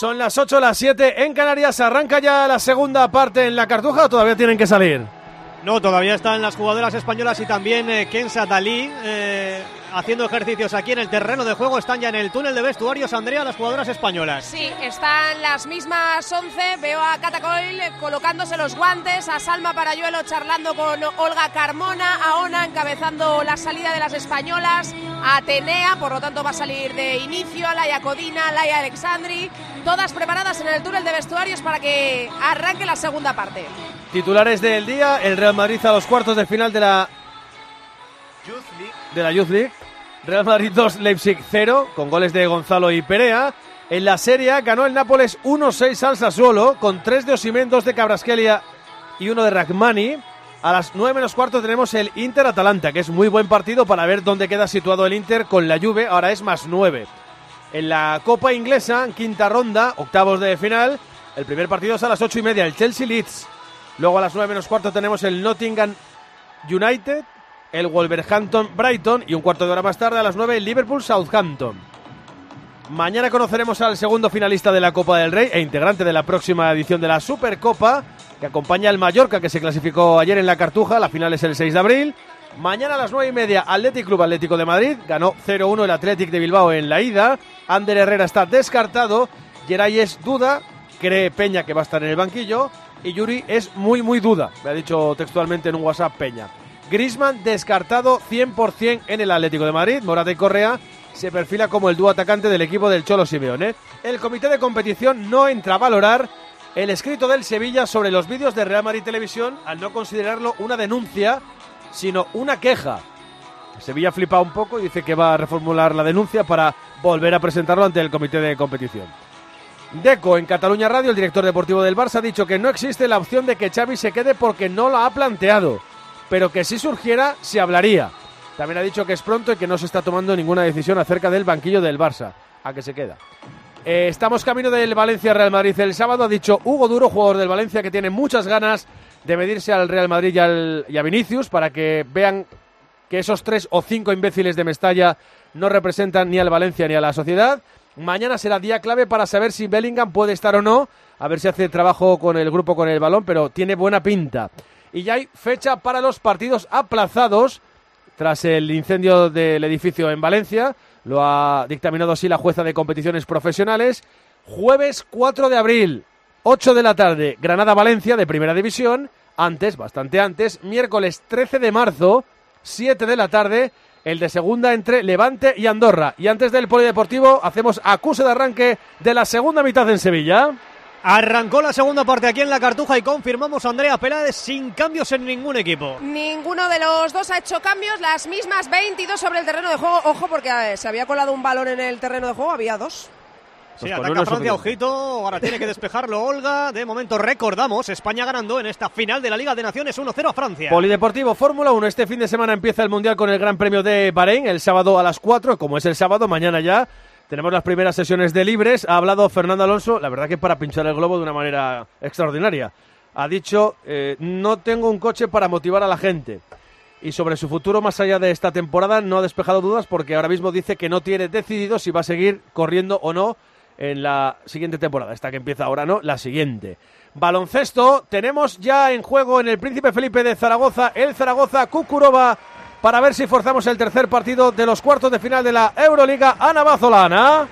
Son las 8, las 7 en Canarias. Arranca ya la segunda parte en la Cartuja o todavía tienen que salir. No, todavía están las jugadoras españolas y también eh, Kensa Dalí eh, haciendo ejercicios aquí en el terreno de juego. Están ya en el túnel de vestuarios, Andrea, las jugadoras españolas. Sí, están las mismas 11. Veo a Catacoil colocándose los guantes, a Salma Parayuelo charlando con Olga Carmona, a Ona encabezando la salida de las españolas, a Atenea, por lo tanto va a salir de inicio, a Laia Codina, a Laia Alexandri, todas preparadas en el túnel de vestuarios para que arranque la segunda parte. Titulares del día, el Real Madrid a los cuartos de final de la de la Youth League. Real Madrid 2, Leipzig 0, con goles de Gonzalo y Perea. En la Serie ganó el Nápoles 1-6 al Sassuolo, con 3 de Osimhen, 2 de Cabrasquelia y 1 de Ragmani. A las 9 menos cuarto tenemos el Inter-Atalanta, que es muy buen partido para ver dónde queda situado el Inter con la Juve, ahora es más 9. En la Copa Inglesa, quinta ronda, octavos de final, el primer partido es a las 8 y media, el Chelsea-Leeds. Luego a las 9 menos cuarto tenemos el Nottingham United, el Wolverhampton Brighton y un cuarto de hora más tarde a las 9 el Liverpool Southampton. Mañana conoceremos al segundo finalista de la Copa del Rey e integrante de la próxima edición de la Supercopa, que acompaña al Mallorca, que se clasificó ayer en la Cartuja. La final es el 6 de abril. Mañana a las 9 y media, Athletic Club Atlético de Madrid. Ganó 0-1 el Athletic de Bilbao en la ida. Ander Herrera está descartado. Geray es duda. Cree Peña que va a estar en el banquillo. Y Yuri es muy, muy duda. Me ha dicho textualmente en un WhatsApp Peña. Grisman descartado 100% en el Atlético de Madrid. Morata y Correa se perfila como el dúo atacante del equipo del Cholo Simeone. El comité de competición no entra a valorar el escrito del Sevilla sobre los vídeos de Real Madrid Televisión al no considerarlo una denuncia, sino una queja. Sevilla flipa un poco y dice que va a reformular la denuncia para volver a presentarlo ante el comité de competición. Deco, en Cataluña Radio, el director deportivo del Barça, ha dicho que no existe la opción de que Xavi se quede porque no la ha planteado pero que si surgiera se hablaría. También ha dicho que es pronto y que no se está tomando ninguna decisión acerca del banquillo del Barça. ¿A qué se queda? Eh, estamos camino del Valencia Real Madrid el sábado, ha dicho Hugo Duro, jugador del Valencia, que tiene muchas ganas de medirse al Real Madrid y, al, y a Vinicius para que vean que esos tres o cinco imbéciles de Mestalla no representan ni al Valencia ni a la sociedad. Mañana será día clave para saber si Bellingham puede estar o no, a ver si hace trabajo con el grupo con el balón, pero tiene buena pinta y ya hay fecha para los partidos aplazados tras el incendio del edificio en Valencia. Lo ha dictaminado así la jueza de competiciones profesionales. Jueves 4 de abril, 8 de la tarde, Granada-Valencia de Primera División. Antes, bastante antes, miércoles 13 de marzo, 7 de la tarde, el de segunda entre Levante y Andorra. Y antes del Polideportivo, hacemos acuse de arranque de la segunda mitad en Sevilla. Arrancó la segunda parte aquí en la Cartuja y confirmamos a Andrea Peláez sin cambios en ningún equipo. Ninguno de los dos ha hecho cambios, las mismas 22 sobre el terreno de juego. Ojo, porque ver, se había colado un balón en el terreno de juego, había dos. Sí, pues ataca Francia, ojito, ahora tiene que despejarlo Olga. De momento recordamos, España ganando en esta final de la Liga de Naciones 1-0 a Francia. Polideportivo Fórmula 1, este fin de semana empieza el Mundial con el Gran Premio de Bahrein, el sábado a las 4, como es el sábado, mañana ya tenemos las primeras sesiones de libres. Ha hablado Fernando Alonso, la verdad que para pinchar el globo de una manera extraordinaria. Ha dicho, eh, no tengo un coche para motivar a la gente. Y sobre su futuro más allá de esta temporada no ha despejado dudas porque ahora mismo dice que no tiene decidido si va a seguir corriendo o no en la siguiente temporada. Esta que empieza ahora, ¿no? La siguiente. Baloncesto, tenemos ya en juego en el Príncipe Felipe de Zaragoza, el Zaragoza Cucurova para ver si forzamos el tercer partido de los cuartos de final de la Euroliga. Ana Bazolana.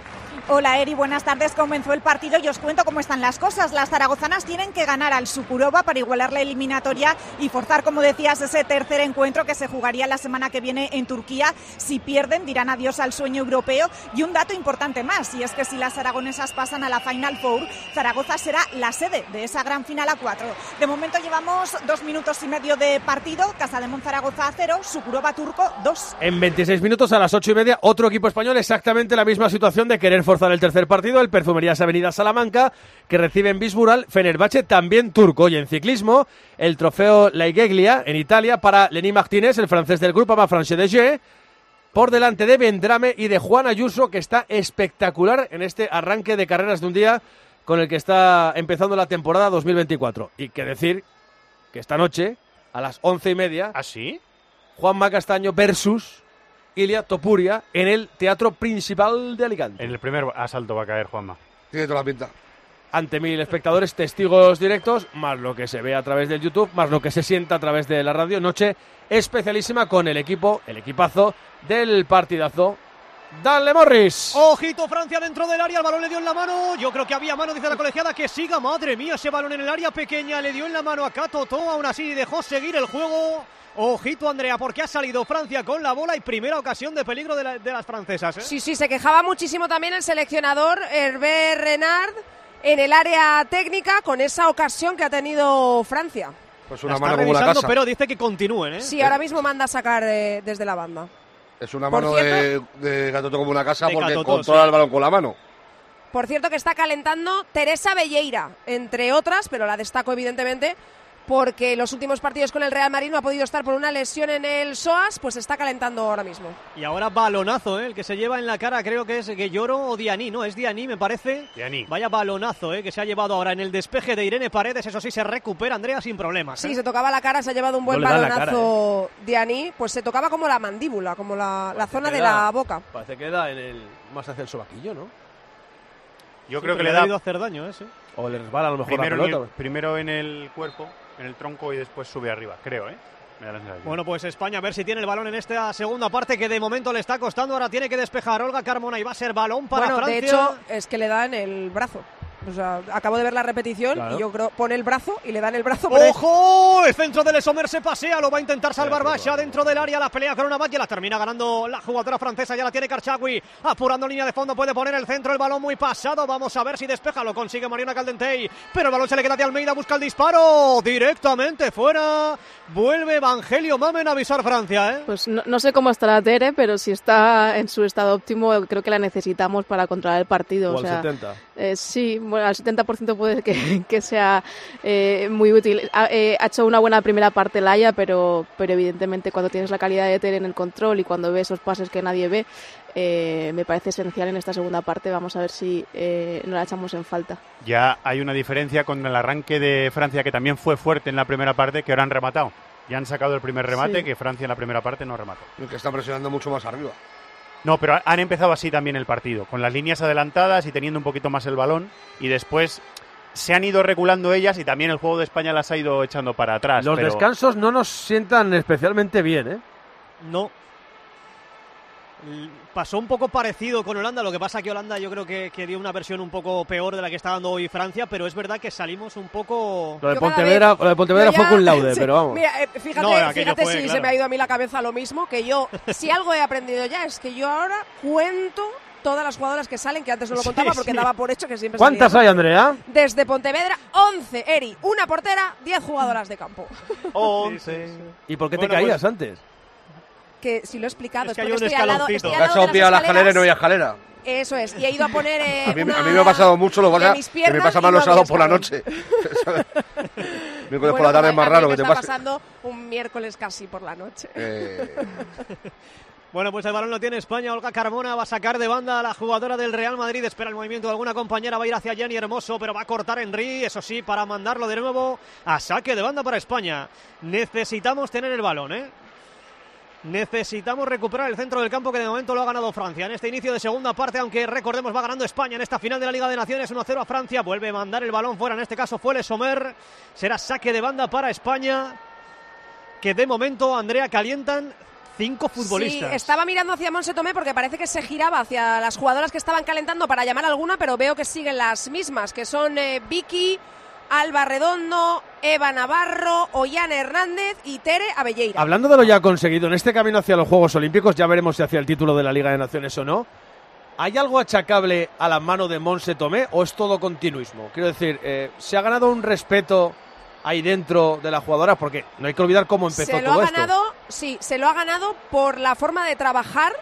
Hola Eri, buenas tardes. Comenzó el partido y os cuento cómo están las cosas. Las zaragozanas tienen que ganar al Sukurova para igualar la eliminatoria y forzar, como decías, ese tercer encuentro que se jugaría la semana que viene en Turquía. Si pierden, dirán adiós al sueño europeo. Y un dato importante más, y es que si las aragonesas pasan a la Final Four, Zaragoza será la sede de esa gran final a cuatro. De momento llevamos dos minutos y medio de partido. Casa de Zaragoza a cero, Sukurova Turco dos. En 26 minutos a las ocho y media, otro equipo español exactamente la misma situación de querer forzar el tercer partido, el Perfumerías Avenida Salamanca, que recibe en Bisbural Fenerbahce, también turco. Y en ciclismo, el trofeo Laigeglia en Italia para Lenny Martínez, el francés del grupo Franche de G, por delante de Vendrame y de Juan Ayuso, que está espectacular en este arranque de carreras de un día con el que está empezando la temporada 2024. Y que decir que esta noche, a las once y media, ¿así? ¿Ah, Juan Castaño versus Ilia Topuria en el Teatro Principal de Alicante. En el primer asalto va a caer Juanma. Tiene toda la pinta. ante mil espectadores, testigos directos, más lo que se ve a través del YouTube, más lo que se sienta a través de la radio. Noche especialísima con el equipo, el equipazo del partidazo. Dale Morris. Ojito Francia dentro del área, el balón le dio en la mano. Yo creo que había mano, dice la colegiada, que siga. Madre mía, ese balón en el área pequeña le dio en la mano a Toto. Aún así dejó seguir el juego. Ojito Andrea, porque ha salido Francia con la bola y primera ocasión de peligro de, la- de las francesas. ¿eh? Sí, sí, se quejaba muchísimo también el seleccionador Hervé Renard en el área técnica con esa ocasión que ha tenido Francia. Pues una está mano como casa. pero dice que continúen. ¿eh? Sí, ahora mismo manda a sacar eh, desde la banda. Es una Por mano de, de Gatoto como una casa porque Gatoto, controla sí. el balón con la mano. Por cierto que está calentando Teresa Belleira, entre otras, pero la destaco evidentemente porque los últimos partidos con el Real Madrid no ha podido estar por una lesión en el SOAS, pues está calentando ahora mismo. Y ahora balonazo, ¿eh? el que se lleva en la cara, creo que es Guelloro o Dianí, ¿no? Es Dianí, me parece. Dianí. Vaya balonazo, ¿eh? que se ha llevado ahora en el despeje de Irene Paredes. Eso sí, se recupera Andrea sin problemas. ¿eh? Sí, se tocaba la cara, se ha llevado un buen No le la cara, balonazo Dianí, pues se tocaba como la mandíbula, como la, la zona de la boca. Parece que da en el, más hacia el sobaquillo, ¿no? Yo Sí, creo que pero le ha da hacer daño, ¿eh? Sí. O le resbala a lo mejor primero la en, el, pelota. primero en el cuerpo, en el tronco y después sube arriba, creo, ¿eh? Me da. Bueno, pues España a ver si tiene el balón en esta segunda parte que de momento le está costando. Ahora tiene que despejar Olga Carmona y va a ser balón para bueno, Francia. de hecho, es que le da en el brazo. O sea, acabo de ver la repetición Claro. y yo creo pone el brazo y le dan el brazo. ¡Ojo! El centro del Sommer se pasea, lo va a intentar salvar Basha dentro del área. La pelea con una la termina ganando la jugadora francesa. Ya la tiene Karchagui, apurando línea de fondo. Puede poner el centro, el balón muy pasado. Vamos a ver si despeja, lo consigue Mariana Caldentey. Pero el balón se le queda de Almeida, busca el disparo. Directamente fuera. Vuelve Evangelio Mamen a avisar Francia, ¿eh? Pues no, no sé cómo estará Tere, pero si está en su estado óptimo, creo que la necesitamos para controlar el partido. O o al sea, 70. eh, sí, bueno, al 70% puede que, que sea eh, muy útil. Ha, eh, ha hecho una buena primera parte Laia, pero, pero evidentemente cuando tienes la calidad de Tere en el control y cuando ve esos pases que nadie ve, eh, me parece esencial en esta segunda parte. Vamos a ver si eh, no la echamos en falta. Ya hay una diferencia con el arranque de Francia, que también fue fuerte en la primera parte, que ahora han rematado. Ya han sacado el primer remate, Sí. que Francia en la primera parte no remató. El que está presionando mucho más arriba. No, pero han empezado así también el partido, con las líneas adelantadas y teniendo un poquito más el balón, y después se han ido regulando ellas y también el juego de España las ha ido echando para atrás. Los pero- descansos no nos sientan especialmente bien, ¿eh? No. Pasó un poco parecido con Holanda, lo que pasa que Holanda yo creo que, que dio una versión un poco peor de la que está dando hoy Francia, pero es verdad que salimos un poco... Lo de Pontevedra, vez- lo de Pontevedra fue con laude, sí, pero vamos. Mira, eh, fíjate, No, fíjate fue, si claro. se me ha ido a mí la cabeza lo mismo, que yo, si algo he aprendido ya, es que yo ahora cuento todas las jugadoras que salen, que antes no lo Sí, contaba porque sí. daba por hecho que siempre ¿Cuántas salían. hay, Andrea? Desde Pontevedra, 11, Eri, una portera, 10 jugadoras de campo. ¿Y por qué te Bueno, caías pues- antes? Que si lo he explicado, Es es, que hay porque un estoy al lado, escaloncito. estoy al has lado de obviado la las escalera y no había escalera. Eso es, y he ido a poner eh, A mí, una a mí me ha pasado mucho, lo pasa mis que me pasa no los sábados por la noche. Miércoles Bueno, por la tarde es a más raro que te está pase. pasando un miércoles casi por la noche. Eh, Bueno, pues el balón lo tiene España. Olga Carmona va a sacar de banda a la jugadora del Real Madrid. Espera el movimiento de alguna compañera. Va a ir hacia Jenny Hermoso, pero va a cortar Henry. Eso sí, para mandarlo de nuevo a saque de banda para España. Necesitamos tener el balón, ¿eh? Necesitamos recuperar el centro del campo que de momento lo ha ganado Francia. En este inicio de segunda parte, aunque recordemos va ganando España en esta final de la Liga de Naciones 1-0 a Francia. Vuelve a mandar el balón fuera. En este caso fue Le Sommer. Será saque de banda para España. Que de momento, Andrea, calientan cinco futbolistas. Estaba mirando hacia Monse Tomé porque parece que se giraba hacia las jugadoras que estaban calentando para llamar alguna, pero veo que siguen las mismas, que son eh, Vicky, Alba Redondo, Eva Navarro, Ollana Hernández y Tere Abelleira. Hablando de lo ya conseguido en este camino hacia los Juegos Olímpicos, ya veremos si hacia el título de la Liga de Naciones o no. ¿Hay algo achacable a la mano de Monse Tomé o es todo continuismo? Quiero decir, eh, ¿se ha ganado un respeto ahí dentro de las jugadoras? Porque no hay que olvidar cómo empezó se lo todo ha esto. ganado, sí, se lo ha ganado por la forma de trabajar,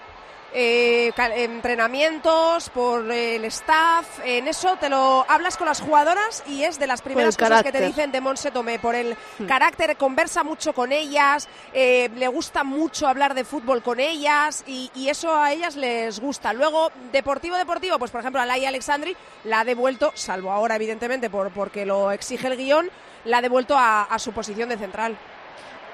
eh, entrenamientos, por el staff, en eso te lo hablas con las jugadoras y es de las primeras cosas que te dicen de Monse Tomé, por el Hmm. carácter, conversa mucho con ellas, eh, le gusta mucho hablar de fútbol con ellas y, y eso a ellas les gusta. Luego, deportivo, deportivo, pues por ejemplo a Laia Alexandri la ha devuelto, salvo ahora evidentemente por, porque lo exige el guion, la ha devuelto a, a su posición de central.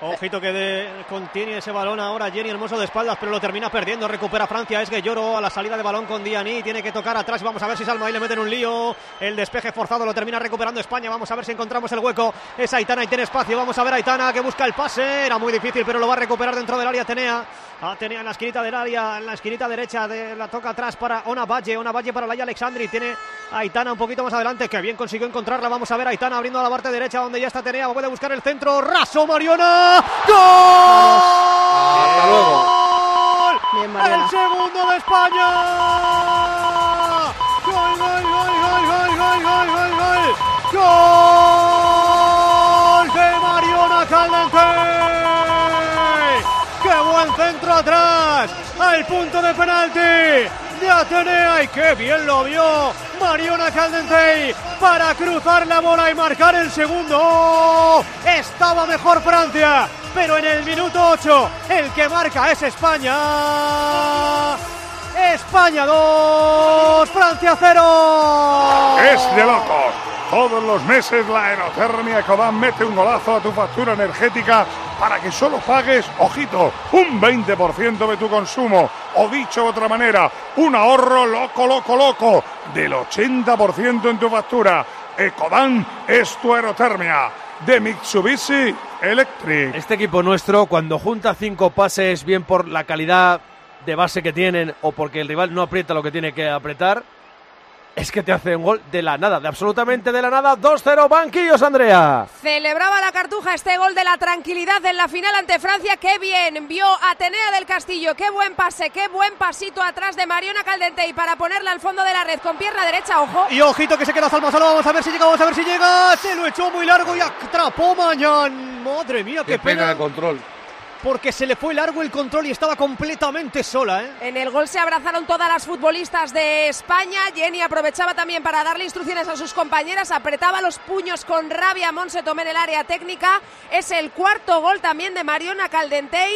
Ojito que de- contiene ese balón ahora Jenny Hermoso de espaldas, pero lo termina perdiendo. Recupera Francia. Es Guelloro a la salida de balón con Diani. Tiene que tocar atrás. Vamos a ver si Salma ahí le meten un lío. El despeje forzado lo termina recuperando España. Vamos a ver si encontramos el hueco. Es Aitana y tiene espacio. Vamos a ver Aitana que busca el pase. Era muy difícil, pero lo va a recuperar dentro del área Atenea. Ah, Atenea en la esquinita del área, en la esquinita derecha, de, la toca atrás para Ona Valle, Ona Valle para Laia Alexandri, tiene Aitana un poquito más adelante, que bien consiguió encontrarla, vamos a ver Aitana abriendo a la parte derecha donde ya está Atenea, puede buscar el centro, raso Mariona, ¡Gol! ¡Hasta luego! Bien, ¡El segundo de España! ¡Gol, gol, gol, gol, gol, gol, gol, gol! ¡Gol! ¡Gol de Mariona Caldense! ¡Qué buen centro atrás! ¡Al punto de penalti! De Atenea y qué bien lo vio Mariona Caldentey para cruzar la bola y marcar el segundo. Estaba mejor Francia, pero en el minuto 8 el que marca es España. España 2, Francia 0. Es de locos. Todos los meses la aerotermia Ecodan mete un golazo a tu factura energética para que solo pagues, ojito, un 20% de tu consumo. O dicho de otra manera, un ahorro loco, loco, loco del 80% en tu factura. Ecodan es tu aerotermia de Mitsubishi Electric. Este equipo nuestro, cuando junta cinco pases, bien por la calidad de base que tienen o porque el rival no aprieta lo que tiene que apretar, es que te hace un gol de la nada, de absolutamente de la nada. 2-0, banquillos, Andrea. Celebraba la Cartuja este gol de la tranquilidad en la final ante Francia. ¡Qué bien! Vio Atenea del Castillo. ¡Qué buen pase! ¡Qué buen pasito atrás de Mariona Caldentey para ponerla al fondo de la red con pierna derecha! ¡Ojo! Y ojito que se queda Salma Salo, vamos a ver si llega, vamos a ver si llega. Se lo echó muy largo y atrapó Mañán. Madre mía, qué, Qué pena de control. Porque se le fue largo el control y estaba completamente sola, ¿eh? En el gol se abrazaron todas las futbolistas de España. Jenny aprovechaba también para darle instrucciones a sus compañeras. Apretaba los puños con rabia. Monse tomó en el área técnica. Es el cuarto gol también de Mariona Caldentey.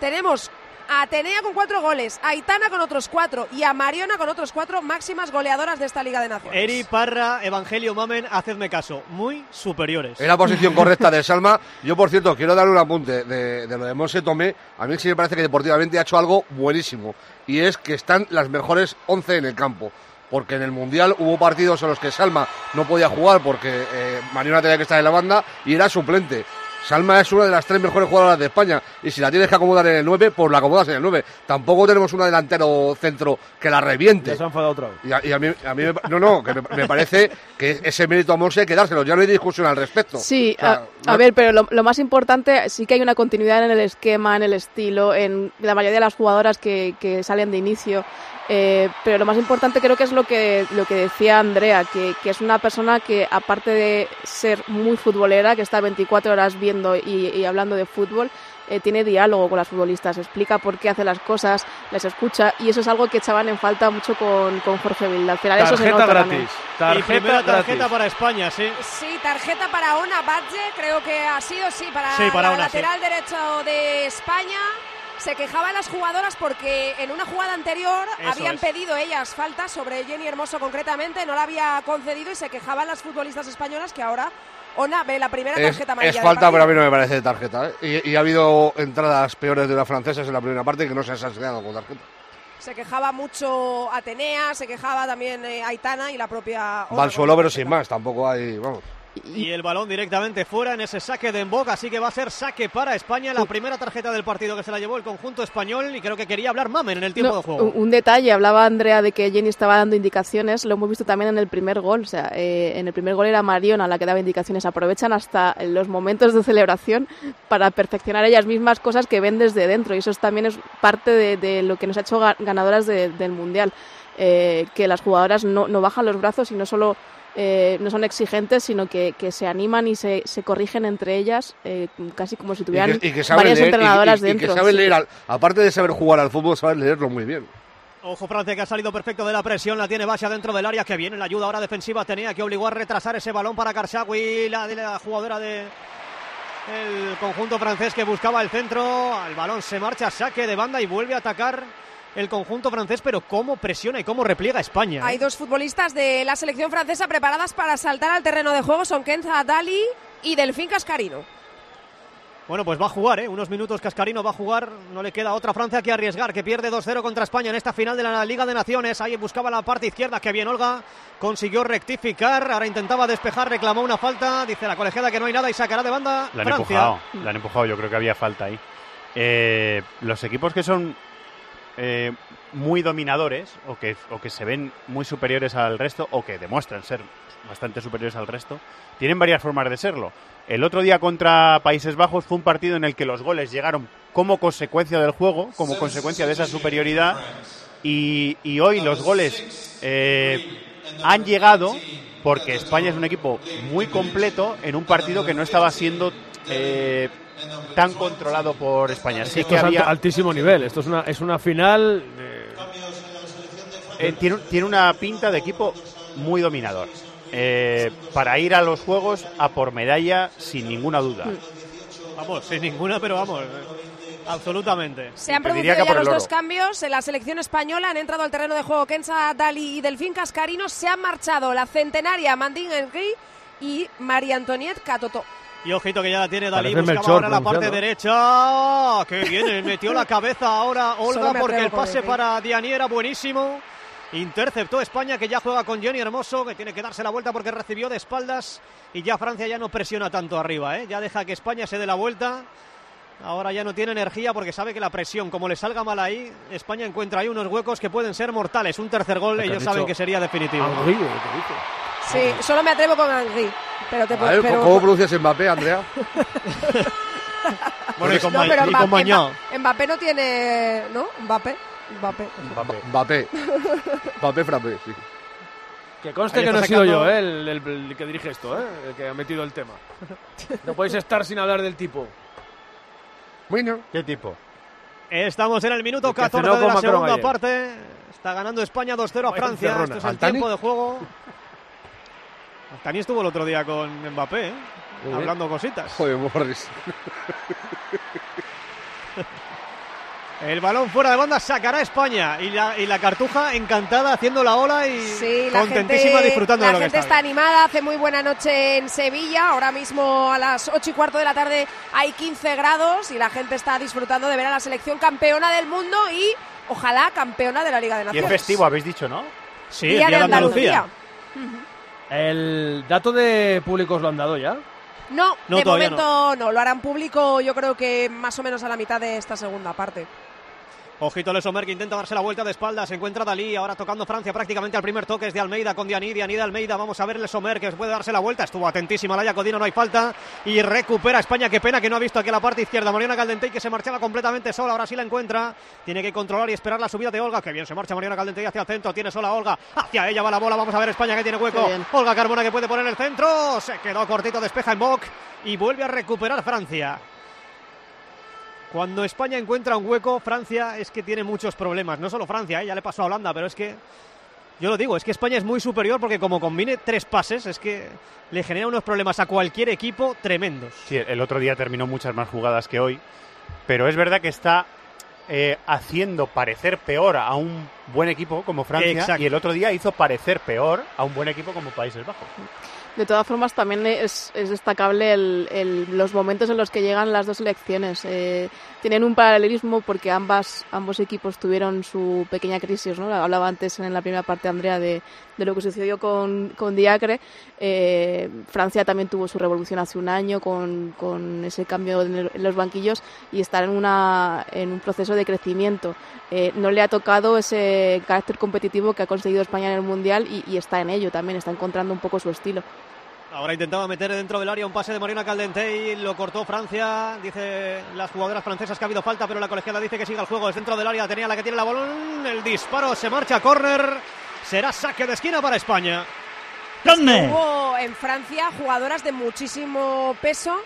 Tenemos a Atenea con cuatro goles, a Aitana con otros cuatro y a Mariona con otros cuatro máximas goleadoras de esta Liga de Naciones. Eri, Parra, Evangelio, Mamen, hacedme caso. Muy superiores. Era posición correcta de Salma. Yo, por cierto, quiero dar un apunte de, de lo de Monse Tomé. A mí sí me parece que deportivamente ha hecho algo buenísimo. Y es que están las mejores 11 en el campo. Porque en el Mundial hubo partidos en los que Salma no podía jugar porque eh, Mariona tenía que estar en la banda y era suplente. Salma es una de las tres mejores jugadoras de España y si la tienes que acomodar en el 9, pues la acomodas en el 9. Tampoco tenemos una delantero centro que la reviente. Ya se ha enfadado otra vez. Y a, y a mí, a mí me, no, no, que me, me parece que ese mérito a Monse hay que dárselo. Ya no hay discusión al respecto. Sí, O sea, a, a no- ver, pero lo, lo más importante sí que hay una continuidad en el esquema, en el estilo, en la mayoría de las jugadoras que, que salen de inicio. Eh, pero lo más importante creo que es lo que, lo que decía Andrea, que, que es una persona que aparte de ser muy futbolera, que está 24 horas viendo y, y hablando de fútbol, eh, tiene diálogo con las futbolistas, explica por qué hace las cosas, les escucha y eso es algo que echaban en falta mucho con, con Jorge Vilda. Al final eso se Tarjeta nota gratis. también. y Tarjeta primera tarjeta gratis. para España, sí. Sí, tarjeta para Ona Badge, creo que ha sido, sí, para, Sí, para la Ona, sí. lateral derecho de España. Se quejaban las jugadoras porque en una jugada anterior Eso habían es. pedido ellas falta sobre Jenny Hermoso concretamente, no la había concedido y se quejaban las futbolistas españolas que ahora Ona ve la primera tarjeta amarilla. es falta, pero a mí no me parece de tarjeta. ¿eh? Y, y ha habido entradas peores de las francesas en la primera parte que no se han sancionado con tarjeta. Se quejaba mucho Atenea, se quejaba también eh, Aitana y la propia. Ona Va al suelo, con pero sin más. Tampoco hay. Vamos. Y el balón directamente fuera en ese saque de Embok, así que va a ser saque para España. La primera tarjeta del partido que se la llevó el conjunto español y creo que quería hablar Mamen en el tiempo No, de juego. un- Un detalle, hablaba Andrea de que Jenny estaba dando indicaciones, lo hemos visto también en el primer gol, o sea, eh, en el primer gol era Mariona la que daba indicaciones, aprovechan hasta los momentos de celebración para perfeccionar ellas mismas cosas que ven desde dentro y eso es- también es parte de, de lo que nos ha hecho ga- ganadoras de- del Mundial, eh, que las jugadoras no, no bajan los brazos y no solo... eh, no son exigentes, sino que, que se animan y se, se corrigen entre ellas, eh, casi como si Y tuvieran que, y que saben varias leer, y- entrenadoras y- y que dentro. saben sí. leer al- aparte de saber jugar al fútbol, saben leerlo muy bien. Ojo Francia que ha salido perfecto de la presión, la tiene Basia dentro del área, que viene la ayuda ahora defensiva, tenía que obligó a retrasar ese balón para Karshawi, la de la jugadora de el conjunto francés que buscaba el centro, el balón se marcha, saque de banda y vuelve a atacar el conjunto francés, pero cómo presiona y cómo repliega España. ¿eh? Hay dos futbolistas de la selección francesa preparadas para saltar al terreno de juego, son Kenza Dali y Delfín Cascarino. Bueno, pues va a jugar, ¿eh? Unos minutos Cascarino va a jugar. No le queda otra Francia que arriesgar, que pierde 2-0 contra España en esta final de la Liga de Naciones. Ahí buscaba la parte izquierda, que bien Olga consiguió rectificar. Ahora intentaba despejar, reclamó una falta. Dice la colegiada que no hay nada y sacará de banda La han Francia. empujado, la han empujado, yo creo que había falta ahí. Eh, los equipos que son eh, muy dominadores o que, o que se ven muy superiores al resto o que demuestran ser bastante superiores al resto, tienen varias formas de serlo. El otro día contra Países Bajos fue un partido en el que los goles llegaron como consecuencia del juego, como consecuencia de esa superioridad, y, hoy los goles eh, han llegado porque España es un equipo muy completo en un partido que no estaba siendo eh, tan controlado por España. Sí Esto que es había, altísimo nivel. Esto es una, es una final. eh, eh, tiene, tiene una pinta de equipo muy dominador. Eh, para ir a los Juegos a por medalla sin ninguna duda. Vamos, sin ninguna, pero vamos. eh, Absolutamente. Se han producido ya los dos cambios en la selección española. Han entrado al terreno de juego Kenza Dali y Delfín Cascarino. Se han marchado la centenaria Mandín Henry y María Antoniette Catoto. Y ojito que ya la tiene Dalí, Parece buscaba Melchor ahora la parte derecha. ¡Qué bien! metió la cabeza ahora Olga porque el pase para Diani era buenísimo. Interceptó España que ya juega con Johnny Hermoso, que tiene que darse la vuelta porque recibió de espaldas. Y ya Francia ya no presiona tanto arriba, ¿eh? ya deja que España se dé la vuelta. Ahora ya no tiene energía porque sabe que la presión, como le salga mal ahí, España encuentra ahí unos huecos que pueden ser mortales. Un tercer gol, ellos saben que sería definitivo. Sí, solo me atrevo con Henry. Pero te A ver, pero- ¿cómo pronuncias Mbappé, Andrea? Bueno, y con, No, pero y con Mbappé, Mañá. Mbappé- Mbappé no tiene. ¿No? Mbappé. Mbappé. Mbappé. Mbappé frappé, sí. Que conste que no he sido yo, eh, el, el- el que dirige esto, eh, el que ha metido el tema. No podéis estar sin hablar del tipo. Bueno, ¿Qué tipo? Estamos en el minuto El que 14 cenó de con la Macron segunda ayer. parte. Está ganando España 2-0 a Francia. Esto es el tiempo de juego. Altani estuvo el otro día con Mbappé, ¿eh? Hablando cositas. joder, Morris. El balón fuera de banda sacará España. Y la, y la cartuja encantada haciendo la ola y Sí, la contentísima gente, disfrutando la de lo que gente está. está animada, hace muy buena noche en Sevilla. Ahora mismo a las 8 y cuarto de la tarde hay 15 grados y la gente está disfrutando de ver a la selección campeona del mundo y ojalá campeona de la Liga de Y es Naciones. festivo, habéis dicho, ¿no? Sí, Día el de día Andalucía. El dato de públicos lo han dado ya. No, No, de momento no. Lo harán público yo creo que más o menos a la mitad de esta segunda parte. Ojito Le Sommer que intenta darse la vuelta de espaldas. Se encuentra Dalí, ahora tocando Francia prácticamente al primer toque es de Almeida con Dianí. Dianí de Almeida. Vamos a ver Le Sommer que puede darse la vuelta. Estuvo atentísima la Codino, no hay falta. Y recupera España. Qué pena que no ha visto aquí a la parte izquierda. Mariana Caldentey que se marchaba completamente sola. Ahora sí la encuentra. Tiene que controlar y esperar la subida de Olga. Que bien se marcha Mariana Caldentey hacia el centro. Tiene sola Olga. Hacia ella va la bola. Vamos a ver España que tiene hueco. Olga Carmona que puede poner el centro. Se quedó cortito, despeja en Boc. Y vuelve a recuperar Francia. Cuando España encuentra un hueco, Francia es que tiene muchos problemas. No solo Francia, ¿eh? ya le pasó a Holanda, pero es que. Yo lo digo, es que España es muy superior porque como combine tres pases, es que le genera unos problemas a cualquier equipo tremendos. Sí, el otro día terminó muchas más jugadas que hoy, pero es verdad que está eh, haciendo parecer peor a un buen equipo como Francia Exacto. y el otro día hizo parecer peor a un buen equipo como Países Bajos. De todas formas, también es, es destacable el- los momentos en los que llegan las dos selecciones. Eh, tienen un paralelismo porque ambas, ambos equipos tuvieron su pequeña crisis. ¿no? Hablaba antes en la primera parte, Andrea, de, lo que sucedió con, con Diacre. Eh, Francia también tuvo su revolución hace un año con, con ese cambio en los banquillos y está en, una, en un proceso de crecimiento. Eh, no le ha tocado ese carácter competitivo que ha conseguido España en el Mundial y, y está en ello también, está encontrando un poco su estilo. Ahora intentaba meter dentro del área un pase de Mariana Caldentey, lo cortó Francia, dice las jugadoras francesas que ha habido falta, pero la colegiala dice que siga el juego, es dentro del área, tenía la que tiene la balón, el disparo se marcha a córner, será saque de esquina para España. Hubo en Francia jugadoras de muchísimo peso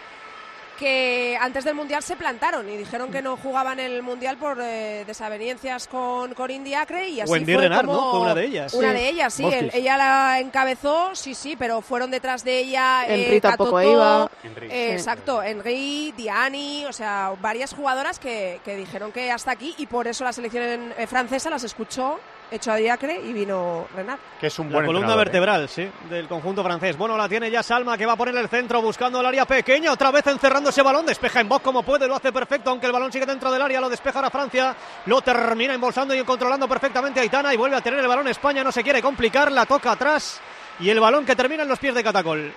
que antes del Mundial se plantaron y dijeron que no jugaban el Mundial por eh, desavenencias con Corinne Diacre y así Wendy fue Renard, como- ¿no? Fue una de ellas. Una Sí. de ellas, sí. Ella la encabezó, sí, sí, pero fueron detrás de ella eh, Henry tampoco Catoto, iba. Henry. eh. Exacto, Henry, Diani, o sea, varias jugadoras que, que dijeron que hasta aquí y por eso la selección eh, francesa las escuchó echó a Diacre y vino Renat. Que es un La buen columna ¿eh? vertebral, sí, del conjunto francés. Bueno, la tiene ya Salma, que va a poner el centro buscando el área pequeña. Otra vez encerrando ese balón. Despeja en box como puede, lo hace perfecto. Aunque el balón sigue dentro del área, lo despeja ahora Francia. Lo termina embolsando y controlando perfectamente a Aitana. Y vuelve a tener el balón España. No se quiere complicar, la toca atrás. Y el balón que termina en los pies de Catacol.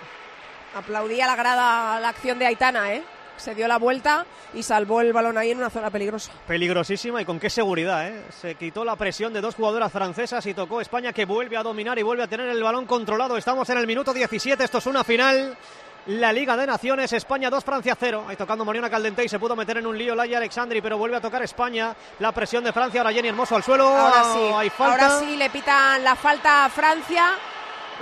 Aplaudía la grada la acción de Aitana, ¿eh? Se dio la vuelta y salvó el balón ahí en una zona peligrosa. Peligrosísima y con qué seguridad, ¿eh? Se quitó la presión de dos jugadoras francesas y tocó España que vuelve a dominar y vuelve a tener el balón controlado. Estamos en el minuto 17, esto es una final. La Liga de Naciones, España 2, Francia 0. Ahí tocando Mariona Caldente y se pudo meter en un lío Laia Alexandri, pero vuelve a tocar España. La presión de Francia, ahora Jenny Hermoso al suelo. Ahora sí, hay falta. ahora sí le pitan la falta a Francia.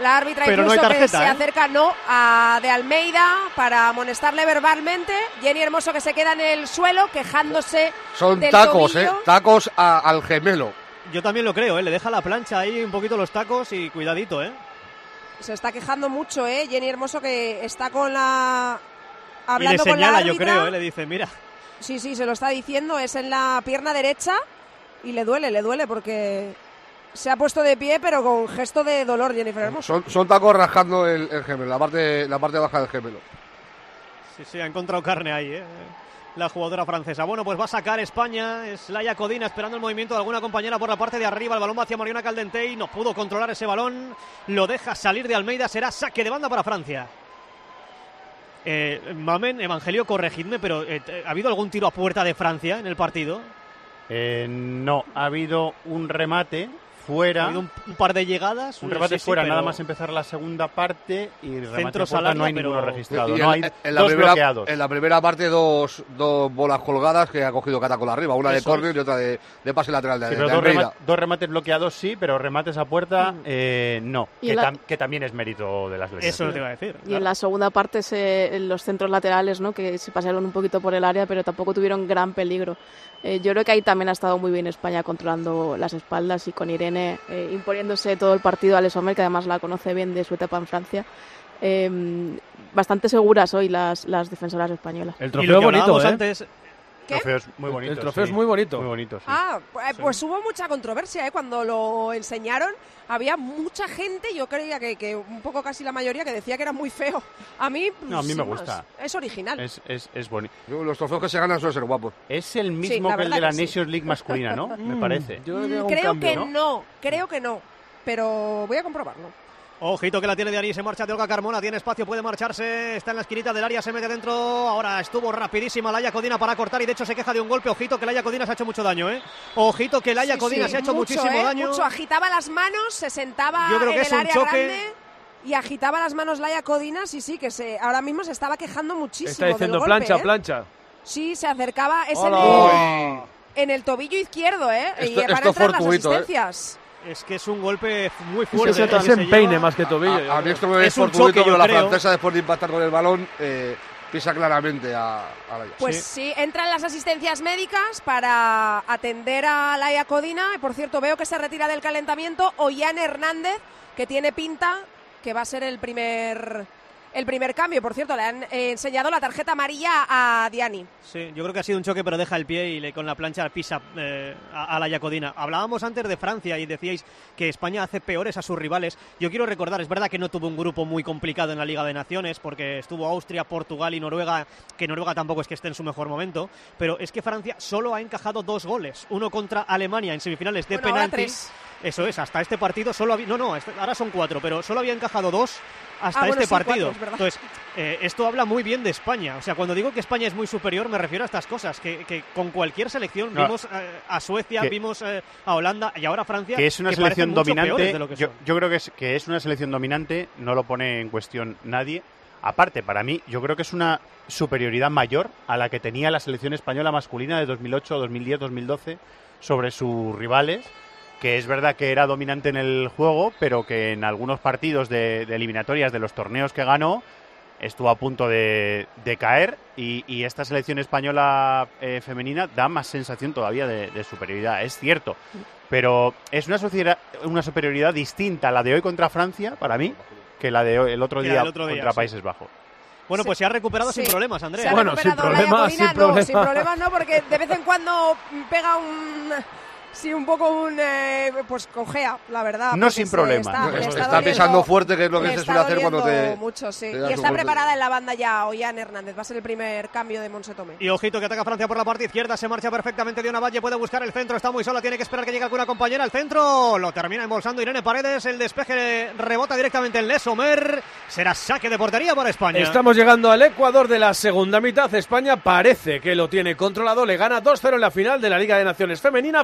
La árbitra Pero no incluso hay tarjeta, que se ¿eh? acerca no a de Almeida para amonestarle verbalmente. Jenny Hermoso que se queda en el suelo quejándose Son del tacos, tobillo. ¿eh? Tacos a- al gemelo. Yo también lo creo, ¿eh? Le deja la plancha ahí un poquito los tacos y cuidadito, ¿eh? Se está quejando mucho, ¿eh? Jenny Hermoso que está con la Y le hablando con la señala, yo creo, ¿eh? Le dice, mira, Sí, sí, se lo está diciendo. Es en la pierna derecha y le duele, le duele porque se ha puesto de pie, pero con gesto de dolor, Jennifer Hermoso. Son, son tacos rascando el, el gemelo, la parte, la parte baja del gemelo. Sí, sí, ha encontrado carne ahí, ¿eh? La jugadora francesa. Bueno, pues va a sacar España. Es Laia Codina esperando el movimiento de alguna compañera por la parte de arriba. El balón va hacia Mariona Caldentey. No pudo controlar ese balón. Lo deja salir de Almeida. Será saque de banda para Francia. Eh, Mamen, Evangelio, corregidme, pero eh, ¿ha habido algún tiro a puerta de Francia en el partido? Eh, no, ha habido un remate fuera. ¿Ha habido un, un par de llegadas? Un remate Sí, sí, fuera, pero nada más empezar la segunda parte y remate Centros a puerta al no hay área, ninguno pero- registrado. No, hay en, en la dos primera, bloqueados. en la primera parte dos, dos bolas colgadas que ha cogido Catacol arriba, una de córner y otra de, de pase lateral de, Sí, de pero dos, remates bloqueados sí, pero remates a puerta eh, no. Y Que, en la- tam- que también es mérito de las Eso te iba a decir. Y en la segunda parte se- los centros laterales, ¿no? que se pasaron un poquito por el área, pero tampoco tuvieron gran peligro. Eh, yo creo que ahí también ha estado muy bien España controlando las espaldas y con Irene eh, imponiéndose todo el partido a Ale Sommer, que además la conoce bien de su etapa en Francia. Eh, bastante seguras hoy las, las defensoras españolas. El Y trofeo lo que bonito, ¿eh? antes, ¿Qué? Trofeo es muy El- bonito. el trofeo sí. es muy bonito. Muy bonito, sí. Ah, pu- pues hubo mucha controversia, ¿eh? Cuando lo enseñaron, había mucha gente, yo creía que, que un poco casi la mayoría, que decía que era muy feo. A mí, No, a mí me gusta. Es original. Es, es, es bonito. Los trofeos que se ganan suelen ser guapos. Es el mismo que el de la. Nations League masculina, ¿no? Me parece. yo creo cambio, que ¿no? ¿no? creo que no. Pero voy a comprobarlo. Ojito que la tiene de Ari, se marcha de Olga Carmona, tiene espacio, puede marcharse, está en la esquinita del área, se mete dentro, ahora estuvo rapidísima Laia Codina para cortar y de hecho se queja de un golpe, ojito que Laia Codina se ha hecho mucho daño, ¿eh? Ojito que Laia Sí, Codina sí, se ha hecho mucho, muchísimo ¿eh? daño. Mucho, agitaba las manos, se sentaba Yo creo en que el es un área choque. grande y agitaba las manos Laia Codina, sí, sí, que se, ahora mismo se estaba quejando muchísimo Está diciendo del plancha, ¿eh? plancha. Sí, se acercaba, es en el, en el tobillo izquierdo, ¿eh? y Esto- van esto a entrar las ¿eh? Es que es un golpe muy fuerte. es se empeine lleva. más que tobillo. A, a mí esto me Es un choque, pero yo la creo. francesa después de impactar con el balón eh, pisa claramente a, a la Pues sí. entran las asistencias médicas para atender a Laia Codina. Y por cierto, veo que se retira del calentamiento Ollán Hernández, que tiene pinta que va a ser el primer el primer cambio. Por cierto, le han eh, enseñado la tarjeta amarilla a Diani. Sí, yo creo que ha sido un choque, pero deja el pie y le, con la plancha pisa eh, a, a la Yacodina. Hablábamos antes de Francia y decíais que España hace peores a sus rivales. Yo quiero recordar, es verdad que no tuvo un grupo muy complicado en la Liga de Naciones, porque estuvo Austria, Portugal y Noruega, que Noruega tampoco es que esté en su mejor momento, pero es que Francia solo ha encajado dos goles, uno contra Alemania en semifinales de Bueno, penaltis. Eso es, hasta este partido solo había. No, no, este- ahora son cuatro, pero solo había encajado dos hasta Ah, bueno, este cuatro, partido. es. Entonces, eh, esto habla muy bien de España. O sea, cuando digo que España es muy superior, me refiero a estas cosas. Que, que con cualquier selección No. vimos eh, a Suecia, Que- vimos eh, a Holanda y ahora a Francia. que es una selección dominante. de lo que yo, son. yo creo que es, que es una selección dominante, no lo pone en cuestión nadie. Aparte, para mí, yo creo que es una superioridad mayor a la que tenía la selección española masculina de 2008, 2010, 2012 sobre sus rivales. Que es verdad que era dominante en el juego, pero que en algunos partidos de, de eliminatorias de los torneos que ganó estuvo a punto de, de caer. Y, y esta selección española eh, femenina da más sensación todavía de, de superioridad. Es cierto, pero es una, sociedad- una superioridad distinta a la de hoy contra Francia, para mí, que la de hoy- el otro día del otro día, contra sí. Países Bajos. Bueno, pues se ha recuperado sin problemas, Se Andrea. ha Bueno, sin recuperado Laia problemas, Codina, sin no, problemas. sin problemas no, porque de vez en cuando pega un Sí, un poco un. eh, pues cojea, la verdad. No sin problema. Está, pisando fuerte, que es lo que se suele hacer cuando te. Mucho, sí. te Y está golpe. preparada en la banda ya Ollán Hernández. Va a ser el primer cambio de Monse Tomé. Y ojito que ataca Francia por la parte izquierda, se marcha perfectamente de una valle, puede buscar el centro, está muy sola, tiene que esperar que llegue alguna compañera al centro, lo termina embolsando Irene Paredes, el despeje rebota directamente en Lesomer, será saque de portería para España. Estamos llegando al Ecuador de la segunda mitad. España parece que lo tiene controlado. Le gana 2-0 en la final de la Liga de Naciones Femenina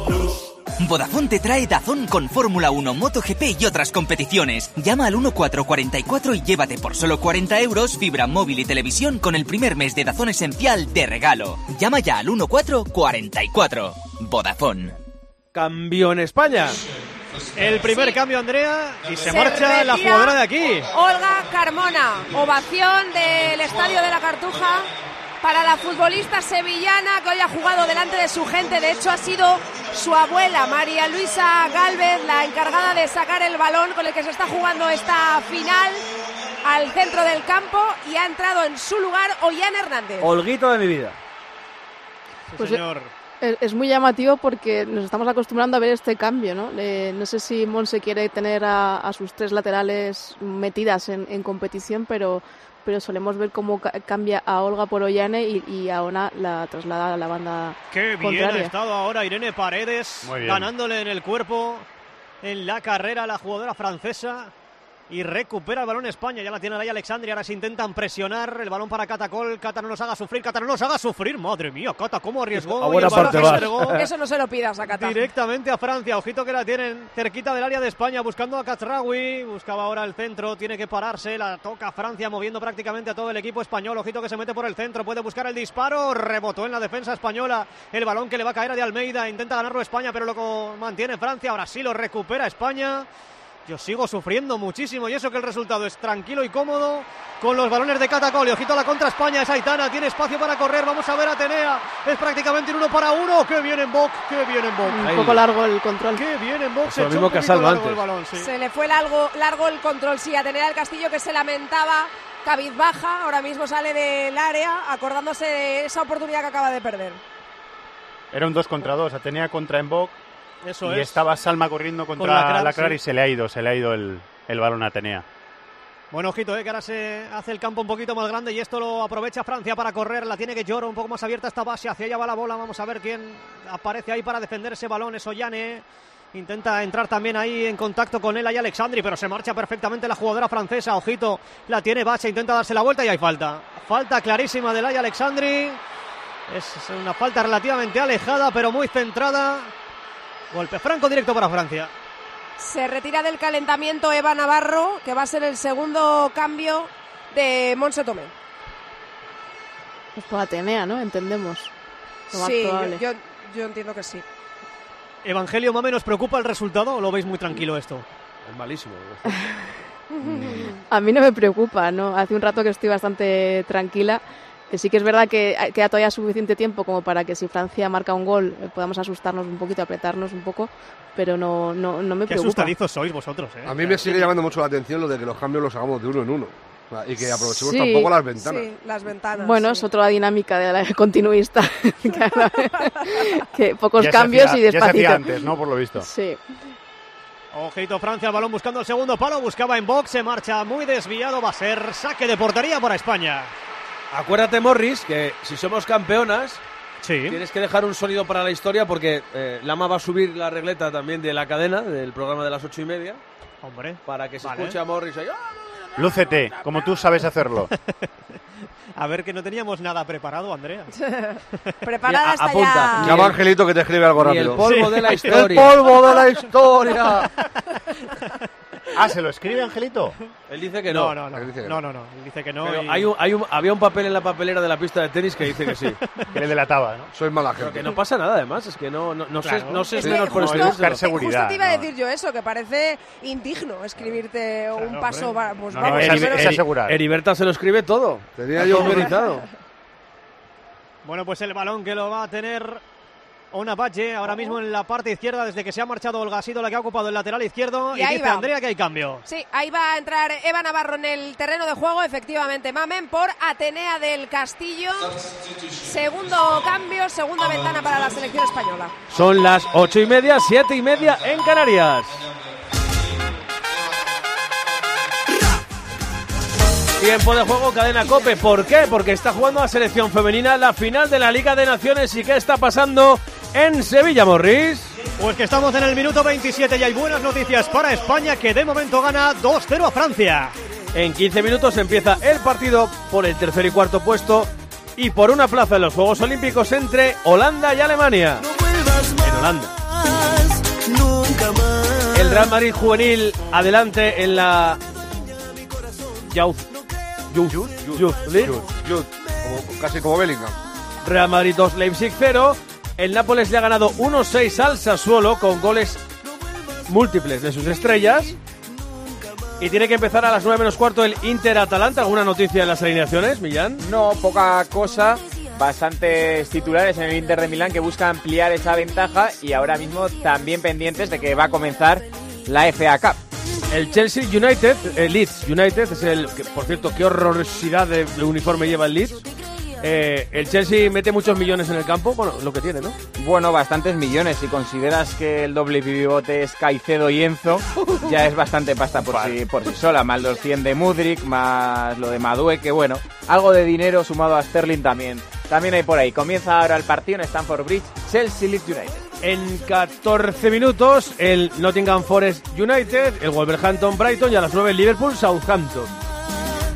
Vodafone te trae Dazón con Fórmula 1, MotoGP y otras competiciones. Llama al 1444 y llévate por solo 40 euros fibra móvil y televisión con el primer mes de Dazón Esencial de regalo. Llama ya al 1444. Vodafone. Cambio en España. El primer cambio, Andrea, y se, Se marcha la jugadora de aquí. Olga Carmona. Ovación del Estadio de la Cartuja para la futbolista sevillana que hoy ha jugado delante de su gente. De hecho, ha sido su abuela, María Luisa Galvez, la encargada de sacar el balón con el que se está jugando esta final al centro del campo y ha entrado en su lugar Ollán Hernández. Olguito de mi vida. Sí, Pues, señor. Es, es muy llamativo porque nos estamos acostumbrando a ver este cambio, ¿no? Eh, no sé si Monse quiere tener a, a sus tres laterales metidas en, en competición, pero, pero solemos ver cómo ca- cambia a Olga por Ollane y, y a Ona la traslada a la banda Qué bien contraria. ha estado ahora Irene Paredes, ganándole en el cuerpo en la carrera a la jugadora francesa. Y recupera el balón España, ya la tiene ahí Alexandria, ahora se intentan presionar. El balón para Catacol, Cata no nos haga sufrir, Cata no nos haga sufrir, madre mía, Cata cómo arriesgó A buena parte Eso no se lo pidas a Qatar. directamente a Francia, ojito que la tienen cerquita del área de España, buscando a Katraoui, buscaba ahora el centro, tiene que pararse, la toca Francia moviendo prácticamente a todo el equipo español, ojito que se mete por el centro, puede buscar el disparo, rebotó en la defensa española, el balón que le va a caer a de Almeida, intenta ganarlo España, pero lo mantiene Francia, ahora sí lo recupera España. Yo sigo sufriendo muchísimo y eso que el resultado es tranquilo y cómodo con los balones de Catacol. Y ojito a la contra España, es Aitana, tiene espacio para correr. Vamos a ver a Atenea. Es prácticamente un uno para uno. ¡Qué bien en Boc! ¡Qué bien en Boc! Un poco largo el control. ¡Qué bien en! Eso Se mismo que poquito Salva largo antes. el balón, sí. Se le fue largo, largo el control, sí, a tener al Castillo que se lamentaba cabizbaja. Ahora mismo sale del área acordándose de esa oportunidad que acaba de perder. Era un 2 contra 2. Atenea contra Embok. Eso y es. estaba Salma corriendo contra Con Lacrar sí. y se le ha ido, se le ha ido el, el balón a Atenea. Bueno, ojito, eh, que ahora se hace el campo un poquito más grande y esto lo aprovecha Francia para correr. La tiene que llorar un poco más abierta esta base. Hacia allá va la bola. Vamos a ver quién aparece ahí para defender ese balón. Es Ollane. Intenta entrar también ahí en contacto con él, ahí Alexandri, pero se marcha perfectamente la jugadora francesa. Ojito, la tiene Bacha, intenta darse la vuelta y hay falta. Falta clarísima de Laia Alexandri. Es una falta relativamente alejada, pero muy centrada. Golpe franco directo para Francia. Se retira del calentamiento Eva Navarro, que va a ser el segundo cambio de Monse Tomé. Pues por Atenea, ¿no? Entendemos. Sí, yo, yo- yo entiendo que sí. Evangelio Mame, ¿nos preocupa el resultado o lo veis muy tranquilo esto? Es malísimo. A mí no me preocupa, ¿no? Hace un rato que estoy bastante tranquila. Eh, Sí que es verdad que eh, queda todavía suficiente tiempo como para que si Francia marca un gol eh, podamos asustarnos un poquito, apretarnos un poco, pero no, no, no me Qué preocupa. asustadizos sois vosotros, ¿eh? A mí me sigue llamando mucho la atención lo de que los cambios los hagamos de uno en uno. Y que aprovechemos Sí. tampoco las ventanas. Sí, las ventanas. Bueno, sí. es otra dinámica de la continuista. Que pocos Ya se cambios hacía- y Ya se despacito. hacía antes, ¿no? Por lo visto. Sí. Ojito Francia, el balón buscando el segundo palo, buscaba en box, se marcha muy desviado, va a ser saque de portería para España. Acuérdate, Morris, que si somos campeonas, Sí. tienes que dejar un sonido para la historia porque eh, Lama va a subir la regleta también de la cadena, del programa de las ocho y media, Hombre. para que se Vale. escuche a Morris ahí. ¡ah! Lúcete, como tú sabes hacerlo. A ver que no teníamos nada preparado, Andrea. Preparada está apunta. ya. Llama a Angelito que te escribe algo Ni el rápido. polvo Sí. de la ¡El historia. polvo de la historia! Ah, ¿se lo escribe Angelito? Él dice que no. No, no, no. Él dice que No, no. no, no. Él dice que no. Pero y- hay un, hay un- había un papel en la papelera de la pista de tenis que dice que sí. Que le delataba, ¿no? Soy mala Pero gente. que no pasa nada, además. Es que no, no, no sé, Claro. no sé Es si que menos por buscar seguridad, justo te iba a no. decir yo eso, que parece indigno escribirte un Claro, paso. hombre. va- Pues No, vamos, no, es, es asegurar. Heriberta se lo escribe todo. Tenía yo, Autorizado. Bueno, pues el balón que lo va a tener Ona Valle ahora mismo en la parte izquierda desde que se ha marchado Olga ha sido la que ha ocupado el lateral izquierdo y, Y ahí dice va. Andrea que hay cambio. Sí, ahí va a entrar Eva Navarro en el terreno de juego, efectivamente. Mamen por Atenea del Castillo. Segundo cambio, segunda ventana para la selección española. Son las ocho y media, siete y media en Canarias. Tiempo de juego, cadena Cope. ¿Por qué? Porque está jugando la selección femenina la final de la Liga de Naciones. ¿Y qué está pasando en Sevilla, Morris? Pues que estamos en el minuto 27 y hay buenas noticias para España que de momento gana 2-0 a Francia. En 15 minutos empieza el partido por el tercer y cuarto puesto y por una plaza en los Juegos Olímpicos entre Holanda y Alemania. En Holanda. El Real Madrid juvenil adelante en la Youth, Youth, Youth League. Jude, como- casi como Bellingham. Real Madrid 2, Leipzig 0. El Nápoles le ha ganado 1-6 al Sassuolo con goles múltiples de sus estrellas. Y tiene que empezar a las 9 menos cuarto el Inter-Atalanta. ¿Alguna noticia en las alineaciones, Millán? No, poca cosa. Bastantes titulares en el Inter de Milán que busca ampliar esa ventaja y ahora mismo también pendientes de que va a comenzar la FA Cup. El Chelsea United, el Leeds United, es el. que, por cierto, qué horrorosidad de, de uniforme lleva el Leeds. Eh, el Chelsea mete muchos millones en el campo, bueno, lo que tiene, ¿no? Bueno, bastantes millones. Si consideras que el doble pivote es Caicedo y Enzo, ya es bastante pasta por, sí, por sí sola. Más los 100 de Mudrik, más lo de Madue, que bueno, algo de dinero sumado a Sterling también. También hay por ahí. Comienza ahora el partido en Stamford Bridge, Chelsea Leeds United. En 14 minutos, el Nottingham Forest United, el Wolverhampton Brighton y a las 9 el Liverpool Southampton.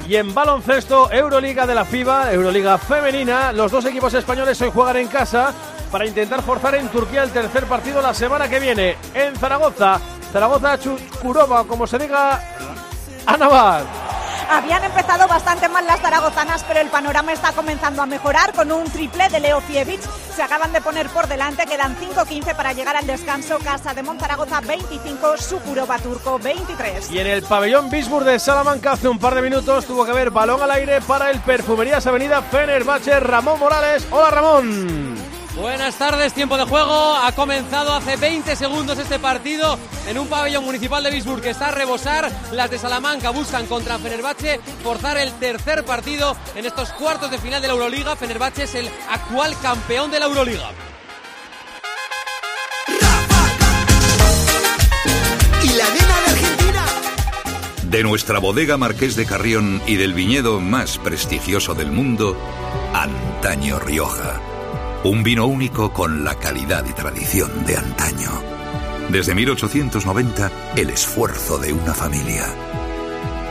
Y en baloncesto, Euroliga de la FIBA, Euroliga femenina, los dos equipos españoles hoy juegan en casa para intentar forzar en Turquía el tercer partido la semana que viene. En Zaragoza, Zaragoza Chukurova, como se diga, a Navar. Habían empezado bastante mal las zaragozanas, pero el panorama está comenzando a mejorar con un triple de Leo Fievich. Se acaban de poner por delante, quedan 5-15 para llegar al descanso. Casa de Monzaragoza 25, Sukurova Turco 23. Y en el pabellón Bisburg de Salamanca hace un par de minutos tuvo que haber balón al aire para el Perfumerías Avenida Fenerbahce Ramón Morales. Hola Ramón. Buenas tardes, tiempo de juego. Ha comenzado hace 20 segundos este partido en un pabellón municipal de Bisburg que está a rebosar. Las de Salamanca buscan contra Fenerbahce forzar el tercer partido en estos cuartos de final de la Euroliga. Fenerbahce es el actual campeón de la Euroliga. Y la nena de Argentina. De nuestra bodega Marqués de Carrión y del viñedo más prestigioso del mundo, Antaño Rioja. Un vino único con la calidad y tradición de antaño. Desde 1890, el esfuerzo de una familia.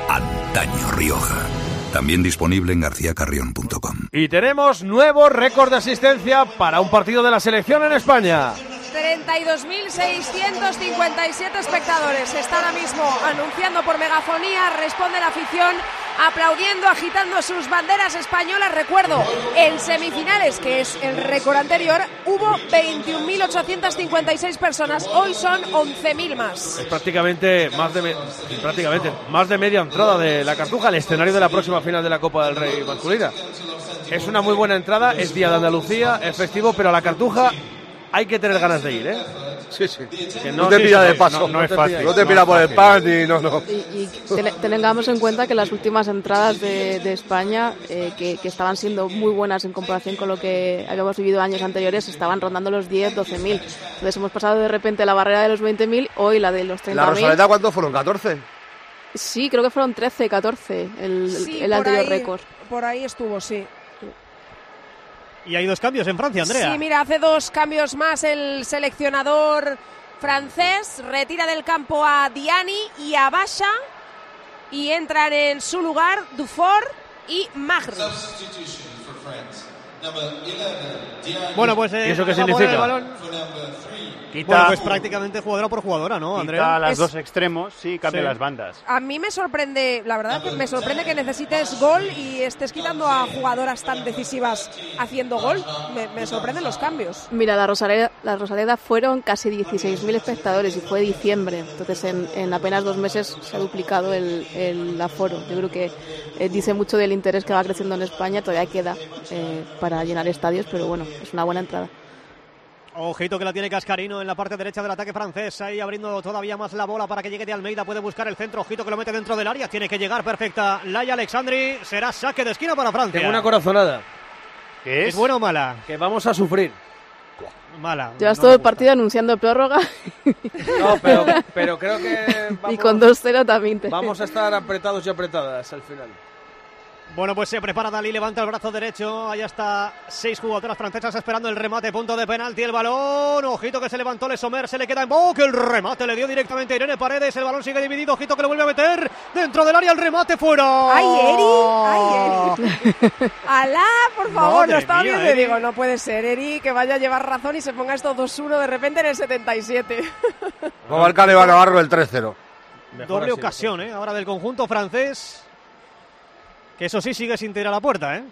Antaño Rioja. También disponible en garcíacarrión.com. Y tenemos nuevo récord de asistencia para un partido de la selección en España. 32.657 espectadores. Se está ahora mismo anunciando por megafonía. Responde la afición aplaudiendo, agitando sus banderas españolas. Recuerdo, en semifinales, que es el récord anterior, hubo 21.856 personas. Hoy son 11.000 más. Es prácticamente más de me- prácticamente más de media entrada de la Cartuja al escenario de la próxima final de la Copa del Rey masculina. Es una muy buena entrada, es día de Andalucía, es festivo, pero a la Cartuja hay que tener ganas de ir, ¿eh? Sí, sí. Que No te pilla de paso. no- no es fácil. No te pilla por el pan y no, no. Y ten- tengamos en cuenta que las últimas entradas de, de España, eh, que, que estaban siendo muy buenas en comparación con lo que habíamos vivido años anteriores, estaban rondando los 10, 12.000. Entonces hemos pasado de repente la barrera de los 20.000, hoy la de los 30.000. ¿La Rosaleda cuántos fueron? ¿14? Sí, creo que fueron 13, 14 el, Sí, el por anterior récord. Por ahí estuvo, sí. Y hay dos cambios en Francia, Andrea. Sí, mira, hace dos cambios más el seleccionador francés. Retira del campo a Diani y a Basha. Y entran en su lugar Dufour y Magri. Bueno, pues eh, ¿Y eso qué a significa? el balón. Quita, Bueno, pues prácticamente jugadora por jugadora, ¿no, quita Andrea? las Es- dos extremos, sí, cambia Sí. las bandas. A mí me sorprende, la verdad que me sorprende que necesites gol y estés quitando a jugadoras tan decisivas haciendo gol. Me, me sorprenden los cambios. Mira, la Rosaleda, la Rosaleda fueron casi 16.000 espectadores y fue diciembre. Entonces, en, en apenas dos meses se ha duplicado el, el aforo. Yo creo que eh, dice mucho del interés que va creciendo en España. Todavía queda eh, para llenar estadios, pero bueno, es una buena entrada. Ojito que la tiene Cascarino en la parte derecha del ataque francés. Ahí abriendo todavía más la bola para que llegue de Almeida. Puede buscar el centro. Ojito que lo mete dentro del área. Tiene que llegar perfecta. Laia Alexandri. Será saque de esquina para Francia. Tengo una corazonada. ¿Qué ¿Es buena o mala? Que vamos a sufrir. Mala. Llevas No todo el partido anunciando prórroga No, pero, pero creo que y vamos, con 2-0 también. te- vamos a estar apretados y apretadas al final. Bueno, pues se prepara Dalí, levanta el brazo derecho. Ahí está seis jugadoras francesas esperando el remate, punto de penalti, el balón. Ojito que se levantó Le Sommer, se le queda en boca. El remate le dio directamente a Irene Paredes. El balón sigue dividido. Ojito que lo vuelve a meter dentro del área. El remate fuera. ¡Ay, Eri! ¡Ay, Eri! ¡Alá, por favor! Madre lo estaba mía, viendo y digo, no puede ser, Eri, que vaya a llevar razón y se ponga esto 2-1 de repente en el 77. Va a marcar Eva Navarro el 3-0. Doble ocasión, ¿eh? Ahora del conjunto francés. Que eso sí sigue sin tirar a la puerta, ¿eh?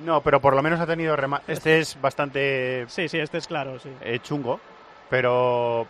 No, pero por lo menos ha tenido remate. Este es bastante Sí, sí, este es claro, sí. eh, chungo, pero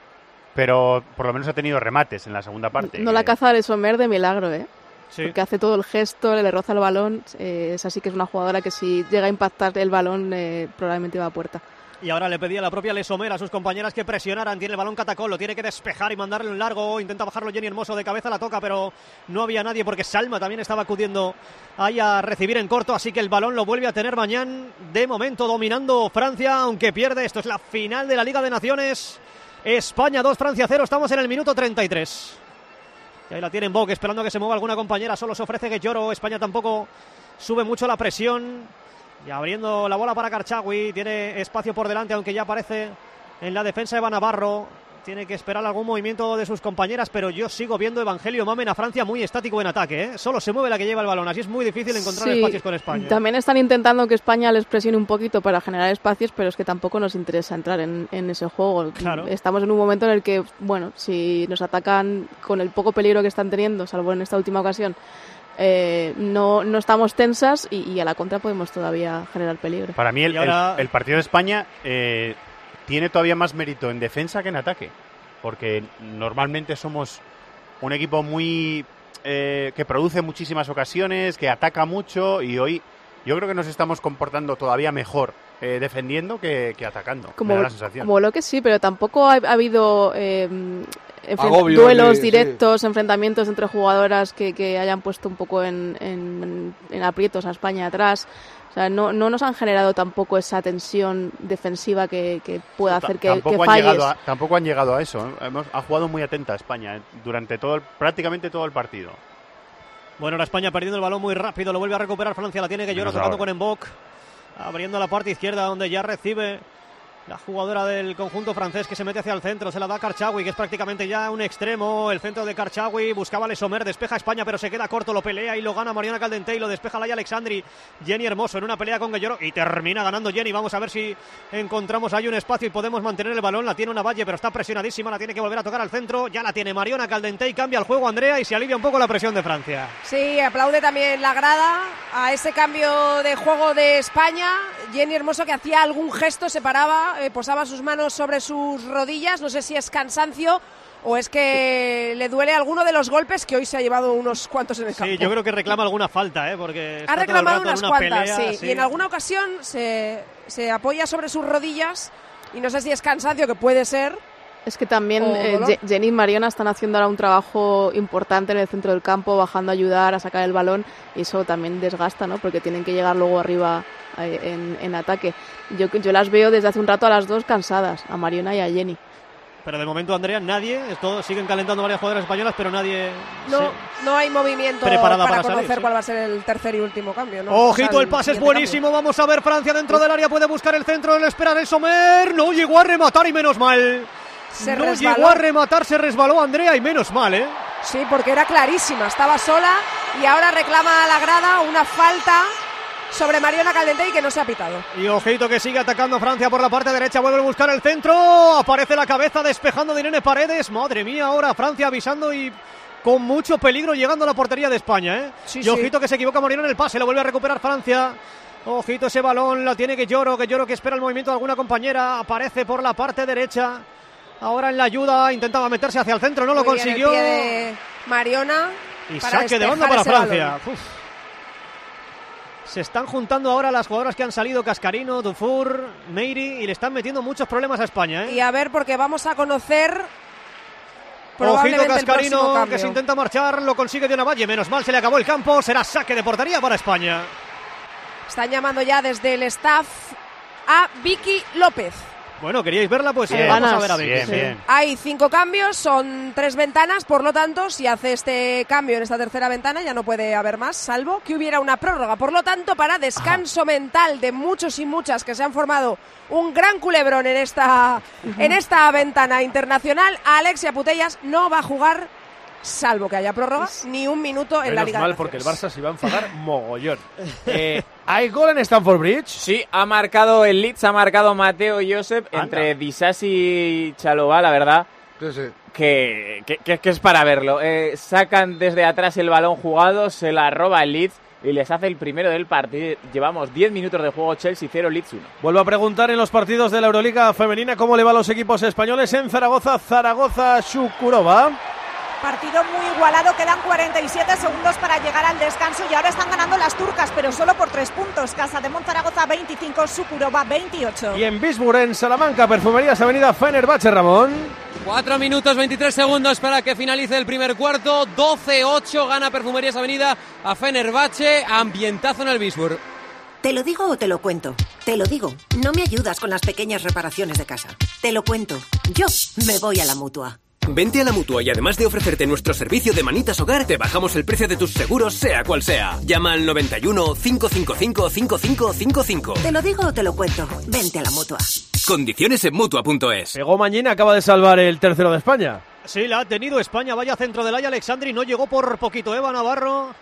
pero por lo menos ha tenido remates en la segunda parte. No la caza de Sommer de milagro, ¿eh? Sí. Porque hace todo el gesto, le roza el balón. eh, es así que es una jugadora que si llega a impactar el balón, eh, probablemente va a puerta. Y ahora le pedía la propia Lesomer a sus compañeras que presionaran. Tiene el balón Catacol, lo tiene que despejar y mandarle un largo. Intenta bajarlo Jenny Hermoso de cabeza, la toca, pero no había nadie porque Salma también estaba acudiendo ahí a recibir en corto. Así que el balón lo vuelve a tener mañana. De momento dominando Francia, aunque pierde. Esto es la final de la Liga de Naciones. España 2, Francia 0. Estamos en el minuto 33. Y ahí la tienen Bock esperando que se mueva alguna compañera. Solo se ofrece que lloro. España tampoco sube mucho la presión. Y abriendo la bola para Carchagui. Tiene espacio por delante, aunque ya aparece en la defensa Eva Navarro. Tiene que esperar algún movimiento de sus compañeras, pero yo sigo viendo Evangelio Mamen a Francia muy estático en ataque. ¿eh? Solo se mueve la que lleva el balón. Así es muy difícil encontrar Sí, espacios con España. También están intentando que España les presione un poquito para generar espacios, pero es que tampoco nos interesa entrar en, en ese juego. Claro. Estamos en un momento en el que, bueno, si nos atacan con el poco peligro que están teniendo, salvo en esta última ocasión, eh, no, no estamos tensas y, y a la contra podemos todavía generar peligro. Para mí el, Y ahora- el- el partido de España eh, tiene todavía más mérito en defensa que en ataque, porque normalmente somos un equipo muy eh, que produce muchísimas ocasiones, que ataca mucho y hoy yo creo que nos estamos comportando todavía mejor eh, defendiendo que, que atacando. Como, me da la sensación. como bloque sí, pero tampoco ha, ha habido eh, enfren- Agobio, duelos sí, directos, enfrentamientos entre jugadoras que, que hayan puesto un poco en, en- en aprietos a España atrás. O sea, no, no nos han generado tampoco esa tensión defensiva que, que pueda hacer que, que tampoco, han falles. llegado a, tampoco han llegado a eso. ¿eh? Hemos- ha jugado muy atenta España eh, durante todo el- prácticamente todo el partido. Bueno, ahora España perdiendo el balón muy rápido, lo vuelve a recuperar Francia, la tiene que llorar tocando ahora. con Embok, abriendo la parte izquierda donde ya recibe la jugadora del conjunto francés que se mete hacia el centro, se la da Karchawi, que es prácticamente ya un extremo, el centro de Karchawi, buscaba a Lesomer, despeja a España, pero se queda corto, lo pelea y lo gana Mariana Caldente y lo despeja Laia Alexandri, Jenny Hermoso en una pelea con Guelloro y termina ganando Jenny, vamos a ver si encontramos ahí un espacio y podemos mantener el balón, la tiene una valle, pero está presionadísima, la tiene que volver a tocar al centro, ya la tiene Mariana Caldente y cambia el juego Andrea y se alivia un poco la presión de Francia. Sí, aplaude también la grada a ese cambio de juego de España. Jenny Hermoso que hacía algún gesto, se paraba, eh, posaba sus manos sobre sus rodillas. No sé si es cansancio o es que le duele alguno de los golpes que hoy se ha llevado unos cuantos en el campo. Sí, yo creo que reclama alguna falta, ¿eh? Porque Ha reclamado unas una cuantas, pelea, sí. Y en alguna ocasión se, se apoya sobre sus rodillas y no sé si es cansancio, que puede ser. Es que también eh, Jenny y Mariona están haciendo ahora un trabajo importante en el centro del campo, bajando a ayudar a sacar el balón y eso también desgasta, ¿no? Porque tienen que llegar luego arriba en, en ataque. Yo, yo las veo desde hace un rato a las dos cansadas, a Mariona y a Jenny. Pero de momento, Andrea, nadie, esto, siguen calentando varias jugadoras españolas, pero nadie. No, se- no hay movimiento Preparada para, para salir, conocer sí. cuál va a ser el tercer y último cambio. ¿no? Ojito, O sea, el pase es buenísimo. Vamos a ver Francia dentro del área. Puede buscar el centro, el esperar el Somer. No llegó a rematar y menos mal. Se no resbaló. llegó a rematar, se resbaló Andrea y menos mal, ¿eh? Sí, porque era clarísima, estaba sola y ahora reclama a la grada una falta sobre Mariona Caldentey que no se ha pitado. Y ojito que sigue atacando Francia por la parte derecha, vuelve a buscar el centro, aparece la cabeza despejando de Irene Paredes, madre mía, ahora Francia avisando y con mucho peligro llegando a la portería de España, ¿eh? Sí, y sí. ojito que se equivoca Mariona en el pase, lo vuelve a recuperar Francia. Ojito ese balón, lo tiene que lloro, que lloro que espera el movimiento de alguna compañera, aparece por la parte derecha. Ahora en la ayuda intentaba meterse hacia el centro, no lo bien el consiguió. pie de Mariona. Y para saque de banda para Francia. Uf. Se están juntando ahora las jugadoras que han salido, Cascarino, Dufour, Meiri, y le están metiendo muchos problemas a España. ¿eh? Y a ver, porque vamos a conocer Ojito Cascarino que se intenta marchar, lo consigue de una valle, menos mal se le acabó el campo, será saque de portería para España. Están llamando ya desde el staff a Vicky López. Bueno, ¿queríais verla? Pues Bien, vamos a ver a Vicky. bien, bien. Hay cinco cambios, son tres ventanas, por lo tanto, si hace este cambio en esta tercera ventana ya no puede haber más, salvo que hubiera una prórroga. Por lo tanto, para descanso mental de muchos y muchas que se han formado un gran culebrón en esta, en esta ventana internacional, Alexia Putellas no va a jugar, salvo que haya prórroga, ni un minuto en la Liga. de mal, porque el. Barça se iba a enfadar mogollón. Eh, ¿Hay gol en Stamford Bridge? Sí, ha marcado el Leeds, ha marcado Mateo Josep entre Disasi y Chalobá, la verdad. Que, que, que- que es para verlo. Eh, sacan desde atrás el balón jugado, se la roba el Leeds y les hace el primero del partido. Llevamos 10 minutos de juego, Chelsea 0, Leeds 1. Vuelvo a preguntar en los partidos de la Euroliga femenina cómo le va a los equipos españoles en Zaragoza, Zaragoza, Shukurova. Partido muy igualado, quedan 47 segundos para llegar al descanso y ahora están ganando las turcas, pero solo por tres puntos. Casa de Monzaragoza 25, Sukurova 28. Y en Bisburg, en Salamanca, Perfumerías Avenida Fenerbahce, Ramón. 4 minutos 23 segundos para que finalice el primer cuarto. 12-8 gana Perfumerías Avenida a Fenerbahce. Ambientazo en el Bisburg. ¿Te lo digo o te lo cuento? Te lo digo. No me ayudas con las pequeñas reparaciones de casa. Te lo cuento. Yo me voy a la mutua. Vente a la mutua y además de ofrecerte nuestro servicio de manitas hogar, te bajamos el precio de tus seguros, sea cual sea. Llama al 91 555 5555. Te lo digo o te lo cuento. Vente a la mutua. Condiciones en mutua.es. Pegó Mañina, acaba de salvar el tercero de España. Sí, la ha tenido España, vaya centro del Aya Alexandri, no llegó por poquito Eva Navarro.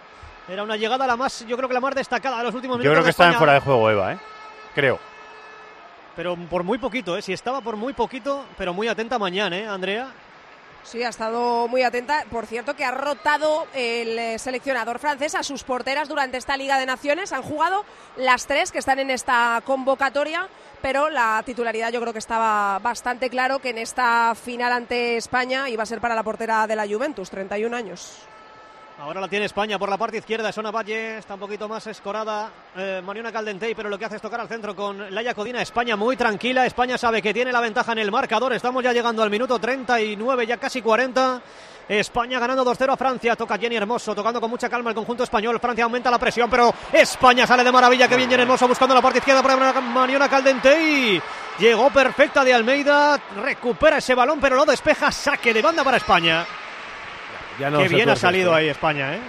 Era una llegada la más, yo creo que la más destacada de los últimos Yo minutos. creo que está en fuera de juego, Eva, ¿eh? Creo. Pero por muy poquito, ¿eh? Si estaba por muy poquito, pero muy atenta mañana, ¿eh, Andrea? Sí, ha estado muy atenta. Por cierto, que ha rotado el eh, seleccionador francés a sus porteras durante esta Liga de Naciones. Han jugado las tres que están en esta convocatoria, pero la titularidad yo creo que estaba bastante claro que en esta final ante España iba a ser para la portera de la Juventus, 31 años. Ahora la tiene España por la parte izquierda, Sona Valle, está un poquito más escorada eh, Mariona Caldentey, pero lo que hace es tocar al centro con Laia Codina. España muy tranquila, España sabe que tiene la ventaja en el marcador, estamos ya llegando al minuto 39, ya casi 40. España ganando 2-0 a Francia, toca Jenny Hermoso, tocando con mucha calma el conjunto español. Francia aumenta la presión, pero España sale de maravilla. Que bien Jenny Hermoso buscando la parte izquierda para Mariona Caldentey. Llegó perfecta de Almeida, recupera ese balón, pero lo despeja. Saque de banda para España. Ya no Qué bien ha salido esto. ahí España, ¿eh?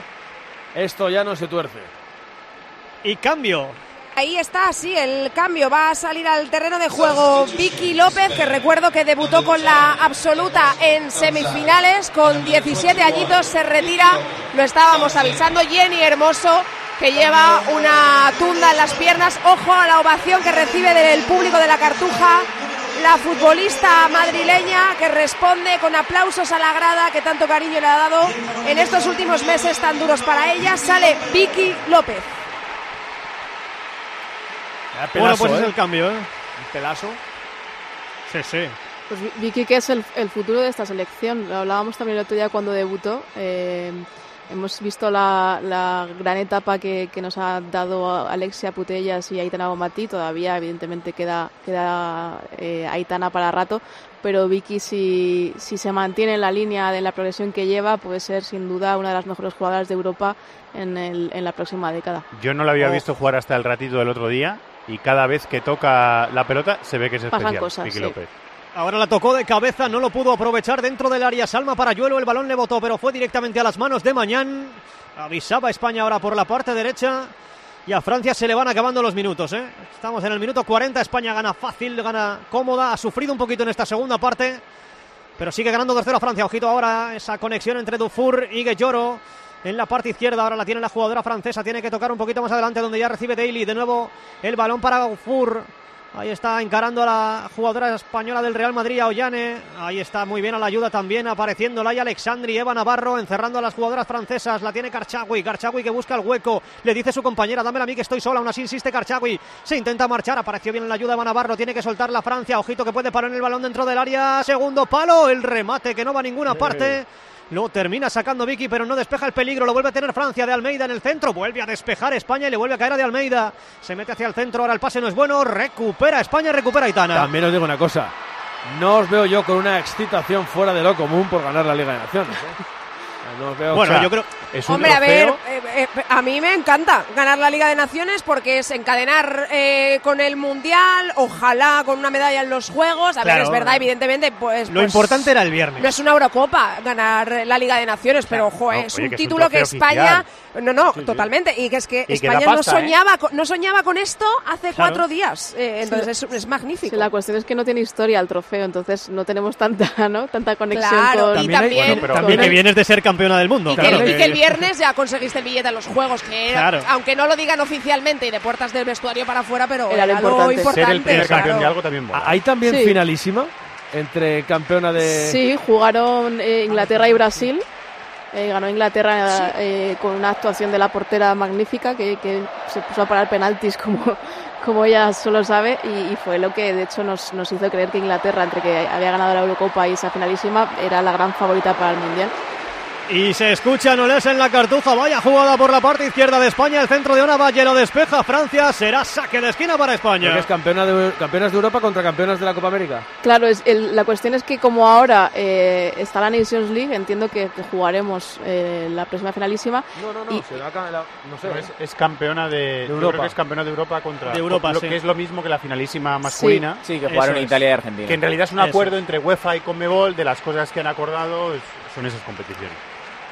Esto ya no se tuerce. Y cambio. Ahí está, sí, el cambio. Va a salir al terreno de juego Vicky López, que recuerdo que debutó con la absoluta en semifinales, con 17 añitos, se retira. Lo estábamos avisando. Jenny Hermoso, que lleva una tunda en las piernas. Ojo a la ovación que recibe del público de la Cartuja. La futbolista madrileña que responde con aplausos a la grada que tanto cariño le ha dado en estos últimos meses tan duros para ella. Sale Vicky López. bueno, pues es ¿eh? el cambio, ¿eh? Un pelazo. Sí, sí. Pues Vi- Vicky, que es el, el futuro de esta selección. Lo hablábamos también el otro día cuando debutó. Eh, hemos visto la, la gran etapa que, que nos ha dado Alexia Putellas y Aitana Bonmatí. Todavía, evidentemente, queda, queda eh, Aitana para rato. Pero Vicky, si, si se mantiene en la línea de la progresión que lleva, puede ser sin duda una de las mejores jugadoras de Europa en, el- en la próxima década. Yo no la había Oh. visto jugar hasta el ratito del otro día y cada vez que toca la pelota se ve que es Pasan especial. cosas, Vicky sí. López. Ahora la tocó de cabeza, no lo pudo aprovechar dentro del área. Salma Parayuelo, el balón le botó, pero fue directamente a las manos de Mañán. Avisaba España ahora por la parte derecha. Y a Francia se le van acabando los minutos. ¿eh? Estamos en el minuto 40. España gana fácil, gana cómoda. Ha sufrido un poquito en esta segunda parte. Pero sigue ganando 2-0 a Francia. Ojito ahora esa conexión entre Dufour y Guelloro. en la parte izquierda. Ahora la tiene la jugadora francesa. Tiene que tocar un poquito más adelante donde ya recibe Daly. De nuevo el balón para Gaufur. Ahí está encarando a la jugadora española del Real Madrid, a Ollane. Ahí está muy bien a la ayuda también, apareciendo Laia Alexandri, Eva Navarro, encerrando a las jugadoras francesas. La tiene Karchagui, Karchagui que busca el hueco. Le dice su compañera, dámela a mí que estoy sola. Aún así insiste Karchagui. Se intenta marchar, apareció bien en la ayuda Eva Navarro. Tiene que soltar la Francia. Ojito que puede parar el balón dentro del área. Segundo palo, el remate que no va a ninguna parte. Lo termina sacando Vicky, pero no despeja el peligro. Lo vuelve a tener Francia de Almeida en el centro. Vuelve a despejar España y le vuelve a caer a de Almeida. Se mete hacia el centro. Ahora el pase no es bueno. Recupera España, recupera Itana. También os digo una cosa. No os veo yo con una excitación fuera de lo común por ganar la Liga de Naciones. ¿eh? No veo, Bueno, o sea, yo creo- es un Hombre, a ver, trofeo. eh, eh, a mí me encanta ganar la Liga de Naciones porque es encadenar eh, con el Mundial, ojalá con una medalla en los Juegos. A ver, Claro. es verdad, evidentemente, pues... Lo pues, importante era el viernes. No es una Eurocopa ganar la Liga de Naciones, pero ojo, no, es oye, un que es un título que trofeo España, oficial. no, no, Sí, sí. totalmente, y que es que Y que España no pasta, ¿eh? soñaba, con, no soñaba con esto hace Claro. cuatro días, eh, entonces es, es magnífico. Sí, la cuestión es que no tiene historia el trofeo, entonces no tenemos tanta, ¿no? tanta conexión Claro, con. y también- Bueno, pero- También con- que vienes de ser campeona del mundo. Y que, claro. y que el viernes ya conseguiste el billete a los Juegos, que era- Claro. aunque no lo digan oficialmente y de puertas del vestuario para afuera, pero Era era lo importante. importante. Ser el primer claro. campeón de algo también mola. ¿Hay también Sí. finalísima entre campeona de. Sí, jugaron eh, Inglaterra y Brasil. Eh, ganó Inglaterra eh, con una actuación de la portera magnífica que, que se puso a parar penaltis como, como ella solo sabe y, y fue lo que de hecho nos, nos hizo creer que Inglaterra, entre que había ganado la Eurocopa y esa finalísima, era la gran favorita para el Mundial. Y se escucha Nolés en la cartuja. Vaya jugada por la parte izquierda de España. El centro de una valle lo despeja Francia. Será saque de esquina para España. Porque es campeona de, campeonas de Europa contra campeonas de la Copa América. Claro, es el- la cuestión es que como ahora eh, está la Nations League, entiendo que, que jugaremos eh, la próxima finalísima. No, no, no, y- será la- no sé. Es, es campeona de, yo Europa. creo que es campeona de Europa contra De Europa, lo sí. que es lo mismo que la finalísima masculina. Sí, que jugaron Eso. Italia y Argentina. Que en realidad es un Eso acuerdo es. entre UEFA y Conmebol de las cosas que han acordado, es- son esas competiciones.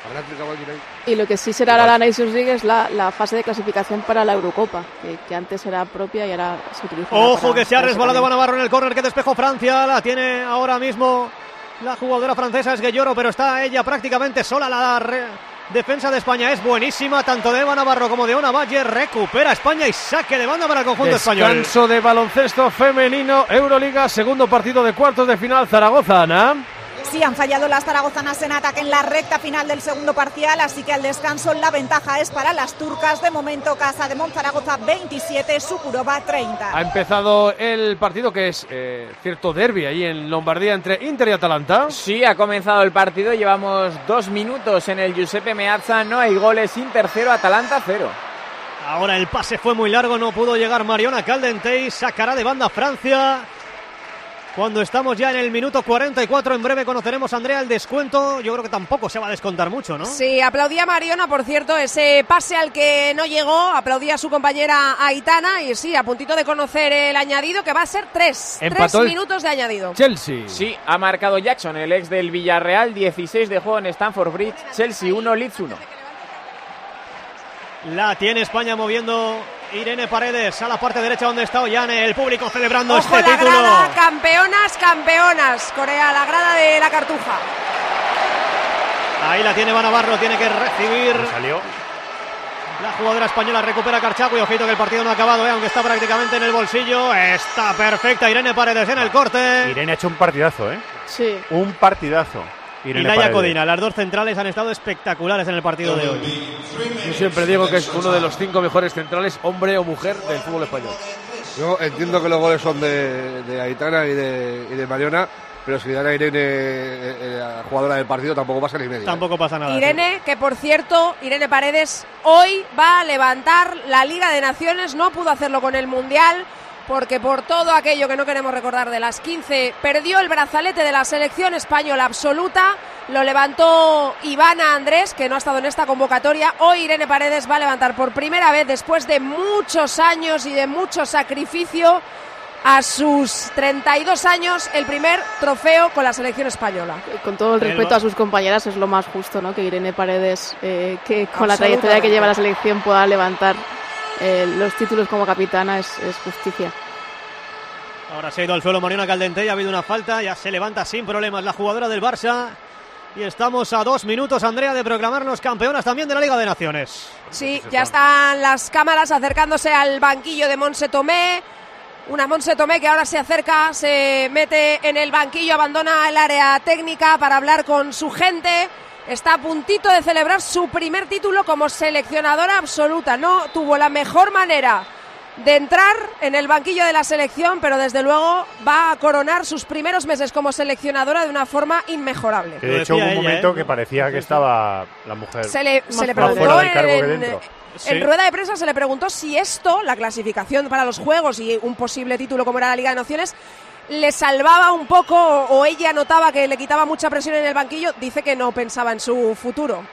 ¿Habrá explicado alguien ahí? Y lo que sí será ahora la Nations League es la, la fase de clasificación para la Eurocopa, que, que antes era propia y ahora se utiliza. Ojo que se ha resbalado Navarro en el córner que despejó Francia. La tiene ahora mismo la jugadora francesa es Guelloro, pero está ella prácticamente sola. La re- defensa de España es buenísima, tanto de Eva Navarro como de Ona Valle. Recupera España y saque de banda para el conjunto español. Descanso de baloncesto femenino, Euroliga, segundo partido de cuartos de final, Zaragoza, Ana. Sí, han fallado las zaragozanas en ataque en la recta final del segundo parcial, así que al descanso la ventaja es para las turcas. De momento, Casa de Monzaragoza 27, Sukurova 30. Ha empezado el partido que es eh, cierto derby ahí en Lombardía entre Inter y Atalanta. Sí, ha comenzado el partido, llevamos dos minutos en el Giuseppe Meazza, no hay goles, Inter 0, Atalanta 0. Ahora el pase fue muy largo, no pudo llegar Mariona Caldentey. Sacará de banda Francia. Cuando estamos ya en el minuto 44, en breve conoceremos, Andrea, el descuento. Yo creo que tampoco se va a descontar mucho, ¿no? Sí, aplaudía a Mariona, por cierto, ese pase al que no llegó, aplaudía a su compañera Aitana y sí, a puntito de conocer el añadido, que va a ser tres, Empató tres minutos de añadido. Chelsea. Sí, ha marcado Jackson, el ex del Villarreal, 16 de juego en Stamford Bridge, Chelsea 1, Leeds 1. La tiene España moviendo Irene Paredes a la parte derecha donde está Ollane. El público celebrando Ojo, este la título. grada, campeonas, campeonas, Corea, la grada de la Cartuja. Ahí la tiene Navarro, tiene que recibir. Salió. La jugadora española recupera Carchaco y ojito que el partido no ha acabado, ¿eh? aunque está prácticamente en el bolsillo. Está perfecta Irene Paredes en el corte. Irene ha hecho un partidazo, ¿eh? Sí. Un partidazo. Y Naya. Codina, las dos centrales han estado espectaculares en el partido de hoy. Yo siempre digo que es uno de los cinco mejores centrales, hombre o mujer, del fútbol español. Yo entiendo que los goles son de, de Aitana y de, y de Mariona, pero si dan a Irene, eh, eh, la jugadora del partido, tampoco pasa ni media. Tampoco pasa nada. Irene, que por cierto, Irene Paredes hoy va a levantar la Liga de Naciones, no pudo hacerlo con el Mundial, porque por todo aquello que no queremos recordar de las 15, perdió el brazalete de la selección española absoluta, lo levantó Ivana Andrés, que no ha estado en esta convocatoria, hoy Irene Paredes va a levantar por primera vez, después de muchos años y de mucho sacrificio, a sus 32 años, el primer trofeo con la selección española. Con todo el respeto a sus compañeras, es lo más justo, ¿no? Que Irene Paredes, eh, que con la trayectoria que lleva la selección, pueda levantar eh, los títulos como capitana, es, es justicia. Ahora se ha ido al suelo Mariona Caldente, ya ha habido una falta, ya se levanta sin problemas la jugadora del Barça. Y estamos a dos minutos, Andrea, de proclamarnos campeonas también de la Liga de Naciones. Sí, ya están las cámaras acercándose al banquillo de Monse Tomé. Una Monse Tomé que ahora se acerca, se mete en el banquillo, abandona el área técnica para hablar con su gente. Está a puntito de celebrar su primer título como seleccionadora absoluta. No tuvo la mejor manera de entrar en el banquillo de la selección, pero desde luego va a coronar sus primeros meses como seleccionadora de una forma inmejorable. Que de hecho hubo un momento que parecía que estaba la mujer Se le, se le preguntó fuera del cargo que en, en rueda de prensa se le preguntó si esto, la clasificación para los Juegos y un posible título como era la Liga de Naciones, le salvaba un poco o, o ella notaba que le quitaba mucha presión en el banquillo. Dice que no pensaba en su futuro.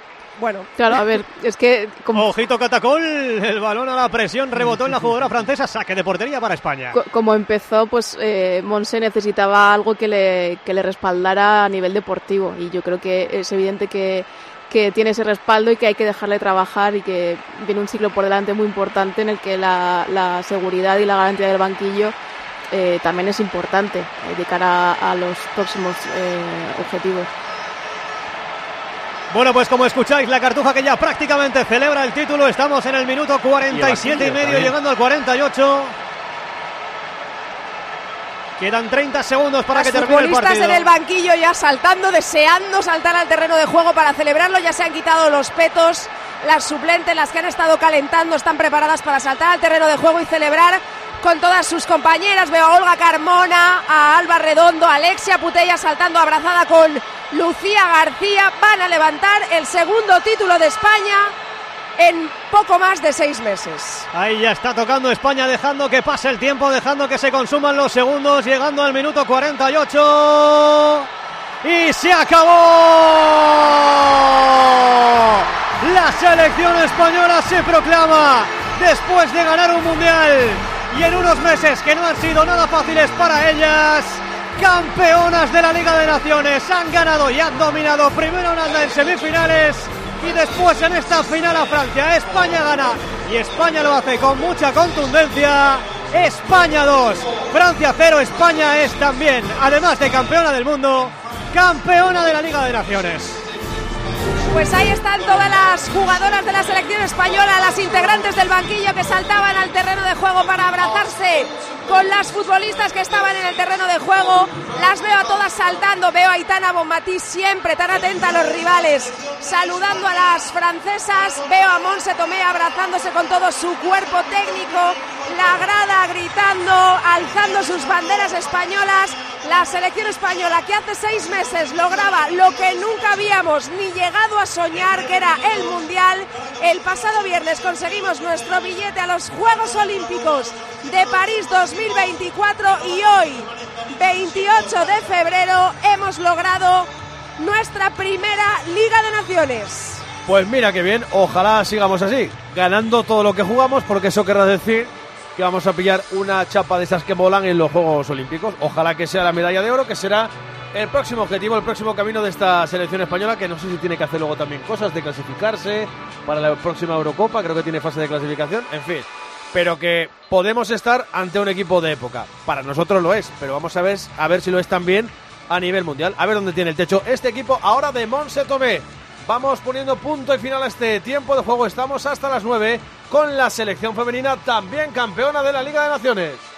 Bueno, Claro, a ver, es que como, Ojito Catacol, el balón a la presión rebotó en la jugadora francesa, saque de portería para España. co- como empezó, pues eh, Monse necesitaba algo que le, que le respaldara a nivel deportivo y yo creo que es evidente que, que tiene ese respaldo y que hay que dejarle trabajar y que viene un ciclo por delante muy importante en el que la, la seguridad y la garantía del banquillo eh, también es importante eh, de cara a, a los próximos eh, objetivos. Bueno, pues como escucháis, la cartuja que ya prácticamente celebra el título. Estamos en el minuto 47 y, Y medio, banquillo llegando al 48. Quedan 30 segundos para Las que termine el partido. en el banquillo ya saltando, deseando saltar al terreno de juego para celebrarlo. Ya se han quitado los petos. Las suplentes, las que han estado calentando, están preparadas para saltar al terreno de juego y celebrar con todas sus compañeras. Veo a Olga Carmona, a Alba Redondo, a Alexia Putella saltando abrazada con Lucía García. Van a levantar el segundo título de España en poco más de seis meses. Ahí ya está tocando España, dejando que pase el tiempo, dejando que se consuman los segundos, llegando al minuto 48. Y se acabó. La selección española se proclama después de ganar un mundial y en unos meses que no han sido nada fáciles para ellas. Campeonas de la Liga de Naciones han ganado y han dominado primero a Holanda en semifinales y después en esta final a Francia. España gana y España lo hace con mucha contundencia. España 2, Francia 0. España es también, además de campeona del mundo, campeona de la Liga de Naciones. Pues ahí están todas las jugadoras de la selección española, las integrantes del banquillo que saltaban al terreno de juego para abrazarse con las futbolistas que estaban en el terreno de juego. Las veo a todas saltando, veo a Itana Bonmatí siempre tan atenta a los rivales, saludando a las francesas, veo a Monse Tomé abrazándose con todo su cuerpo técnico, la grada gritando, alzando sus banderas españolas. La selección española que hace seis meses lograba lo que nunca habíamos ni llegado a soñar, que era el Mundial. El pasado viernes conseguimos nuestro billete a los Juegos Olímpicos de París 2024 y hoy, 28 de febrero, hemos logrado nuestra primera Liga de Naciones. Pues mira que bien, ojalá sigamos así, ganando todo lo que jugamos, porque eso querrá decir que vamos a pillar una chapa de esas que molan en los Juegos Olímpicos. Ojalá que sea la medalla de oro, que será el próximo objetivo, el próximo camino de esta selección española, que no sé si tiene que hacer luego también cosas de clasificarse para la próxima Eurocopa, creo que tiene fase de clasificación, en fin. Pero que podemos estar ante un equipo de época. Para nosotros lo es, pero vamos a ver, a ver si lo es también a nivel mundial. A ver dónde tiene el techo este equipo ahora de Monse Tomé. Vamos poniendo punto y final a este tiempo de juego. Estamos hasta las 9 con la selección femenina también campeona de la Liga de Naciones.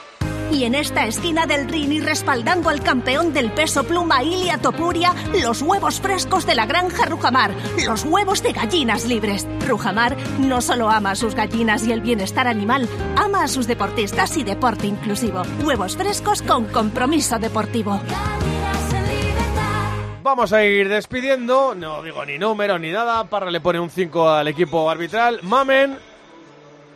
Y en esta esquina del ring y respaldando al campeón del peso pluma Ilia Topuria, los huevos frescos de la granja Rujamar, los huevos de gallinas libres. Rujamar no solo ama a sus gallinas y el bienestar animal, ama a sus deportistas y deporte inclusivo. Huevos frescos con compromiso deportivo. Vamos a ir despidiendo, no digo ni número ni nada, Parra le pone un 5 al equipo arbitral. Mamen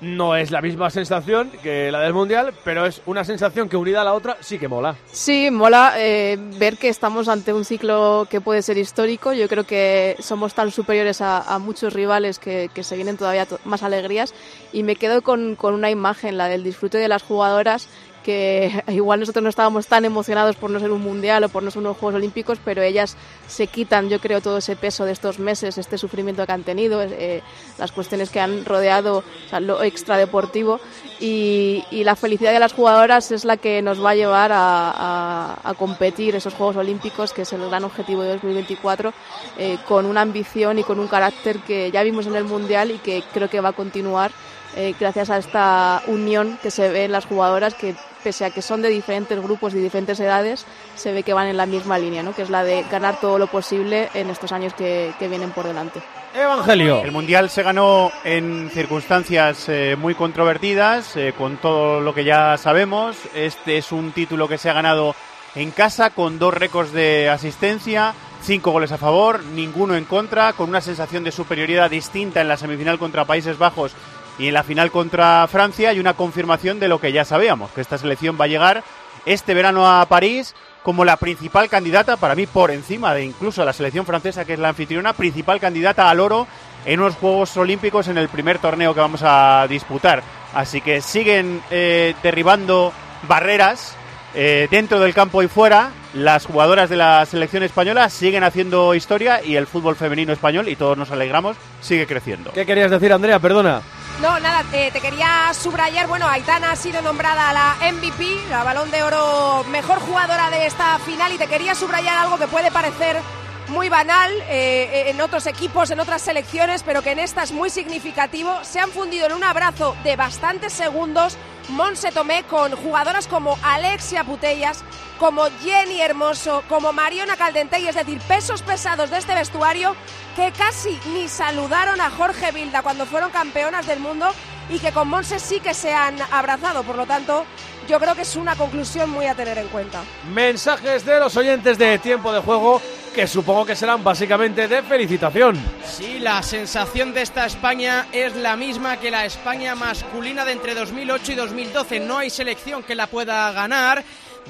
no es la misma sensación que la del Mundial, pero es una sensación que unida a la otra sí que mola. Sí, mola eh, ver que estamos ante un ciclo que puede ser histórico. Yo creo que somos tan superiores a, muchos rivales que, que se vienen todavía to- más alegrías. Y me quedo con, con una imagen, la del disfrute de las jugadoras, que igual nosotros no estábamos tan emocionados por no ser un mundial o por no ser unos Juegos Olímpicos, pero ellas se quitan, yo creo, todo ese peso de estos meses, este sufrimiento que han tenido, eh, las cuestiones que han rodeado o sea, lo extradeportivo y, y, la felicidad de las jugadoras es la que nos va a llevar a, a, a competir esos Juegos Olímpicos, que es el gran objetivo de 2024, eh, con una ambición y con un carácter que ya vimos en el Mundial y que creo que va a continuar eh, gracias a esta unión que se ve en las jugadoras que pese a que son de diferentes grupos y diferentes edades, se ve que van en la misma línea, ¿no? que es la de ganar todo lo posible en estos años que, que vienen por delante. Evangelio. El Mundial se ganó en circunstancias eh, muy controvertidas, eh, con todo lo que ya sabemos. Este es un título que se ha ganado en casa con dos récords de asistencia, cinco goles a favor, ninguno en contra, con una sensación de superioridad distinta en la semifinal contra Países Bajos y en la final contra Francia y una confirmación de lo que ya sabíamos, que esta selección va a llegar este verano a París como la principal candidata, para mí por encima de incluso la selección francesa, que es la anfitriona, principal candidata al oro en unos Juegos Olímpicos en el primer torneo que vamos a disputar. Así que siguen eh, derribando barreras eh, dentro del campo y fuera. Las jugadoras de la selección española siguen haciendo historia y el fútbol femenino español, y todos nos alegramos, sigue creciendo. ¿Qué querías decir, Andrea? Perdona. No, nada, eh, te quería subrayar, bueno, Aitana ha sido nombrada la MVP, la balón de oro mejor jugadora de esta final y te quería subrayar algo que puede parecer muy banal eh, en otros equipos, en otras selecciones, pero que en esta es muy significativo. Se han fundido en un abrazo de bastantes segundos Monse Tomé con jugadoras como Alexia Putellas, como Jenny Hermoso, como Mariona Caldentey, es decir, pesos pesados de este vestuario que casi ni saludaron a Jorge Vilda cuando fueron campeonas del mundo y que con Monse sí que se han abrazado. Por lo tanto, yo creo que es una conclusión muy a tener en cuenta. Mensajes de los oyentes de tiempo de juego que supongo que serán básicamente de felicitación. Sí, la sensación de esta España es la misma que la España masculina de entre 2008 y 2012. No hay selección que la pueda ganar.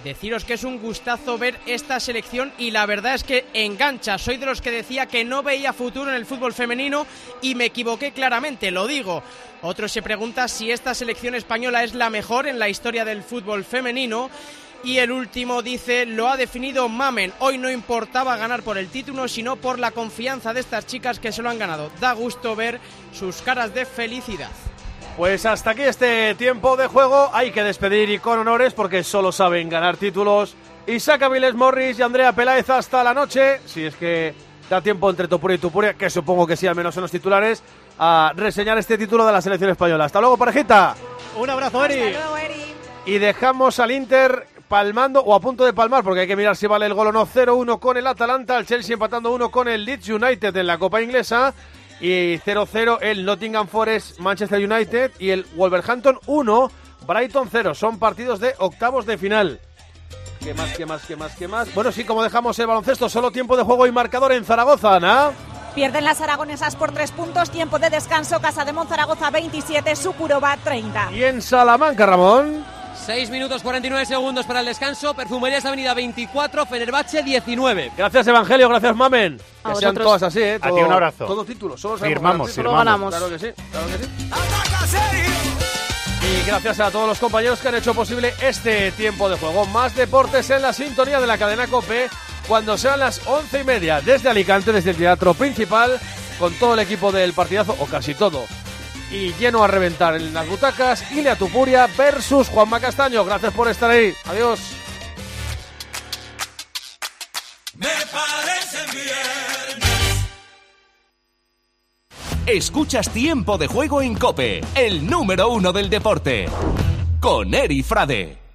Deciros que es un gustazo ver esta selección y la verdad es que engancha. Soy de los que decía que no veía futuro en el fútbol femenino y me equivoqué claramente, lo digo. Otro se pregunta si esta selección española es la mejor en la historia del fútbol femenino. Y el último dice, lo ha definido Mamen. Hoy no importaba ganar por el título, sino por la confianza de estas chicas que se lo han ganado. Da gusto ver sus caras de felicidad. Pues hasta aquí este tiempo de juego. Hay que despedir y con honores porque solo saben ganar títulos. Isaac Aviles Morris y Andrea Peláez hasta la noche. Si es que da tiempo entre Topuria y Tupuria, que supongo que sí, al menos en los titulares, a reseñar este título de la selección española. Hasta luego, parejita. Un abrazo, Eri. Hasta luego, Eri. Y dejamos al Inter palmando o a punto de palmar, porque hay que mirar si vale el gol o no. 0-1 con el Atalanta, el Chelsea empatando 1 con el Leeds United en la Copa Inglesa. Y 0-0 el Nottingham Forest, Manchester United. Y el Wolverhampton 1, Brighton 0. Son partidos de octavos de final. ¿Qué más, qué más, qué más, qué más? Bueno, sí, como dejamos el baloncesto, solo tiempo de juego y marcador en Zaragoza, Ana. Pierden las aragonesas por tres puntos, tiempo de descanso, Casa de Monzaragoza 27, Sukurova 30. Y en Salamanca, Ramón. 6 minutos 49 segundos para el descanso. Perfumerías Avenida 24, Fenerbahce 19. Gracias, Evangelio. Gracias, Mamen. A que sean todas así, ¿eh? A ti un abrazo. Todo título. Solo Firmamos, títulos. firmamos. Claro que sí, claro que sí. Y gracias a todos los compañeros que han hecho posible este tiempo de juego. Más deportes en la sintonía de la cadena COPE cuando sean las once y media desde Alicante, desde el teatro principal, con todo el equipo del partidazo, o casi todo. Y lleno a reventar en las butacas, Ilia Tupuria versus Juanma Castaño. Gracias por estar ahí. Adiós. Me parece bien. Escuchas Tiempo de Juego en Cope, el número uno del deporte. Con Eri Frade.